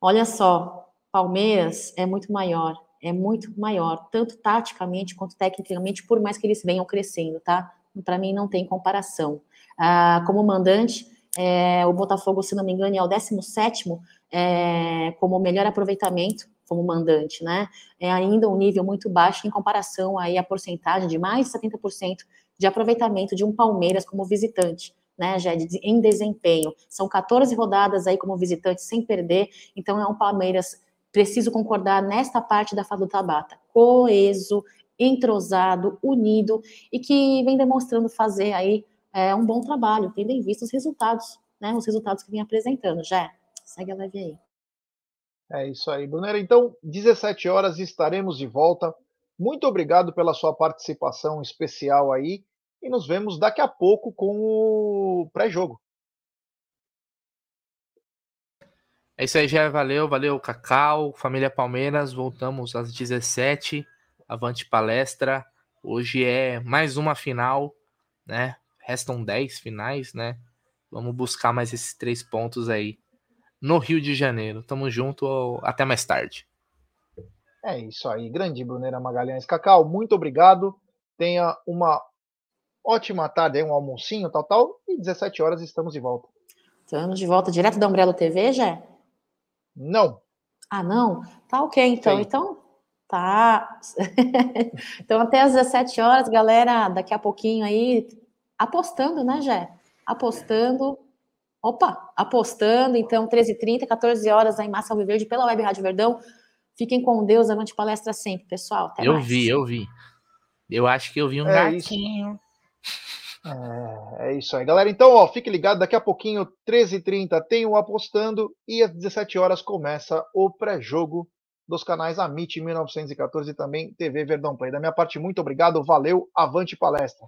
[SPEAKER 3] olha só, Palmeiras é muito maior, é muito maior, tanto taticamente quanto tecnicamente, por mais que eles venham crescendo, tá? Para mim não tem comparação. Ah, como mandante, é, o Botafogo, se não me engano, é o 17 é, como melhor aproveitamento como mandante, né? É ainda um nível muito baixo em comparação aí à porcentagem de mais de 70% de aproveitamento de um Palmeiras como visitante, né, já em desempenho. São 14 rodadas aí como visitante sem perder, então é um Palmeiras, preciso concordar nesta parte da fala do Tabata, coeso, entrosado, unido e que vem demonstrando fazer aí é, um bom trabalho, tendo em vista os resultados, né, os resultados que vem apresentando. Já segue a live aí.
[SPEAKER 1] É isso aí, Brunera. Então, 17 horas estaremos de volta. Muito obrigado pela sua participação especial aí e nos vemos daqui a pouco com o pré-jogo.
[SPEAKER 2] É isso aí, já valeu, valeu Cacau, família Palmeiras, voltamos às 17, avante palestra. Hoje é mais uma final, né? Restam 10 finais, né? Vamos buscar mais esses três pontos aí no Rio de Janeiro. Tamo junto, até mais tarde.
[SPEAKER 1] É isso aí, grande Brunera Magalhães. Cacau, muito obrigado. Tenha uma ótima tarde aí, um almocinho, tal, tal. E 17 horas estamos de volta.
[SPEAKER 3] Estamos de volta direto da Umbrella TV, já?
[SPEAKER 1] Não.
[SPEAKER 3] Ah, não? Tá ok, então. Sim. Então, tá. então, até às 17 horas, galera, daqui a pouquinho aí, apostando, né, Jé? Apostando. Opa, apostando, então, 13h30, 14 horas aí em Massa Alviverde pela Web Rádio Verdão. Fiquem com Deus, avante palestra sempre, pessoal. Até
[SPEAKER 2] eu
[SPEAKER 3] mais.
[SPEAKER 2] vi, eu vi. Eu acho que eu vi um é gatinho. Isso.
[SPEAKER 1] É, é, isso aí, galera. Então, ó, fique ligado, daqui a pouquinho, 13h30, tem o Apostando e às 17 horas começa o pré-jogo dos canais Amit 1914 e também TV Verdão Play. Da minha parte, muito obrigado, valeu, avante palestra.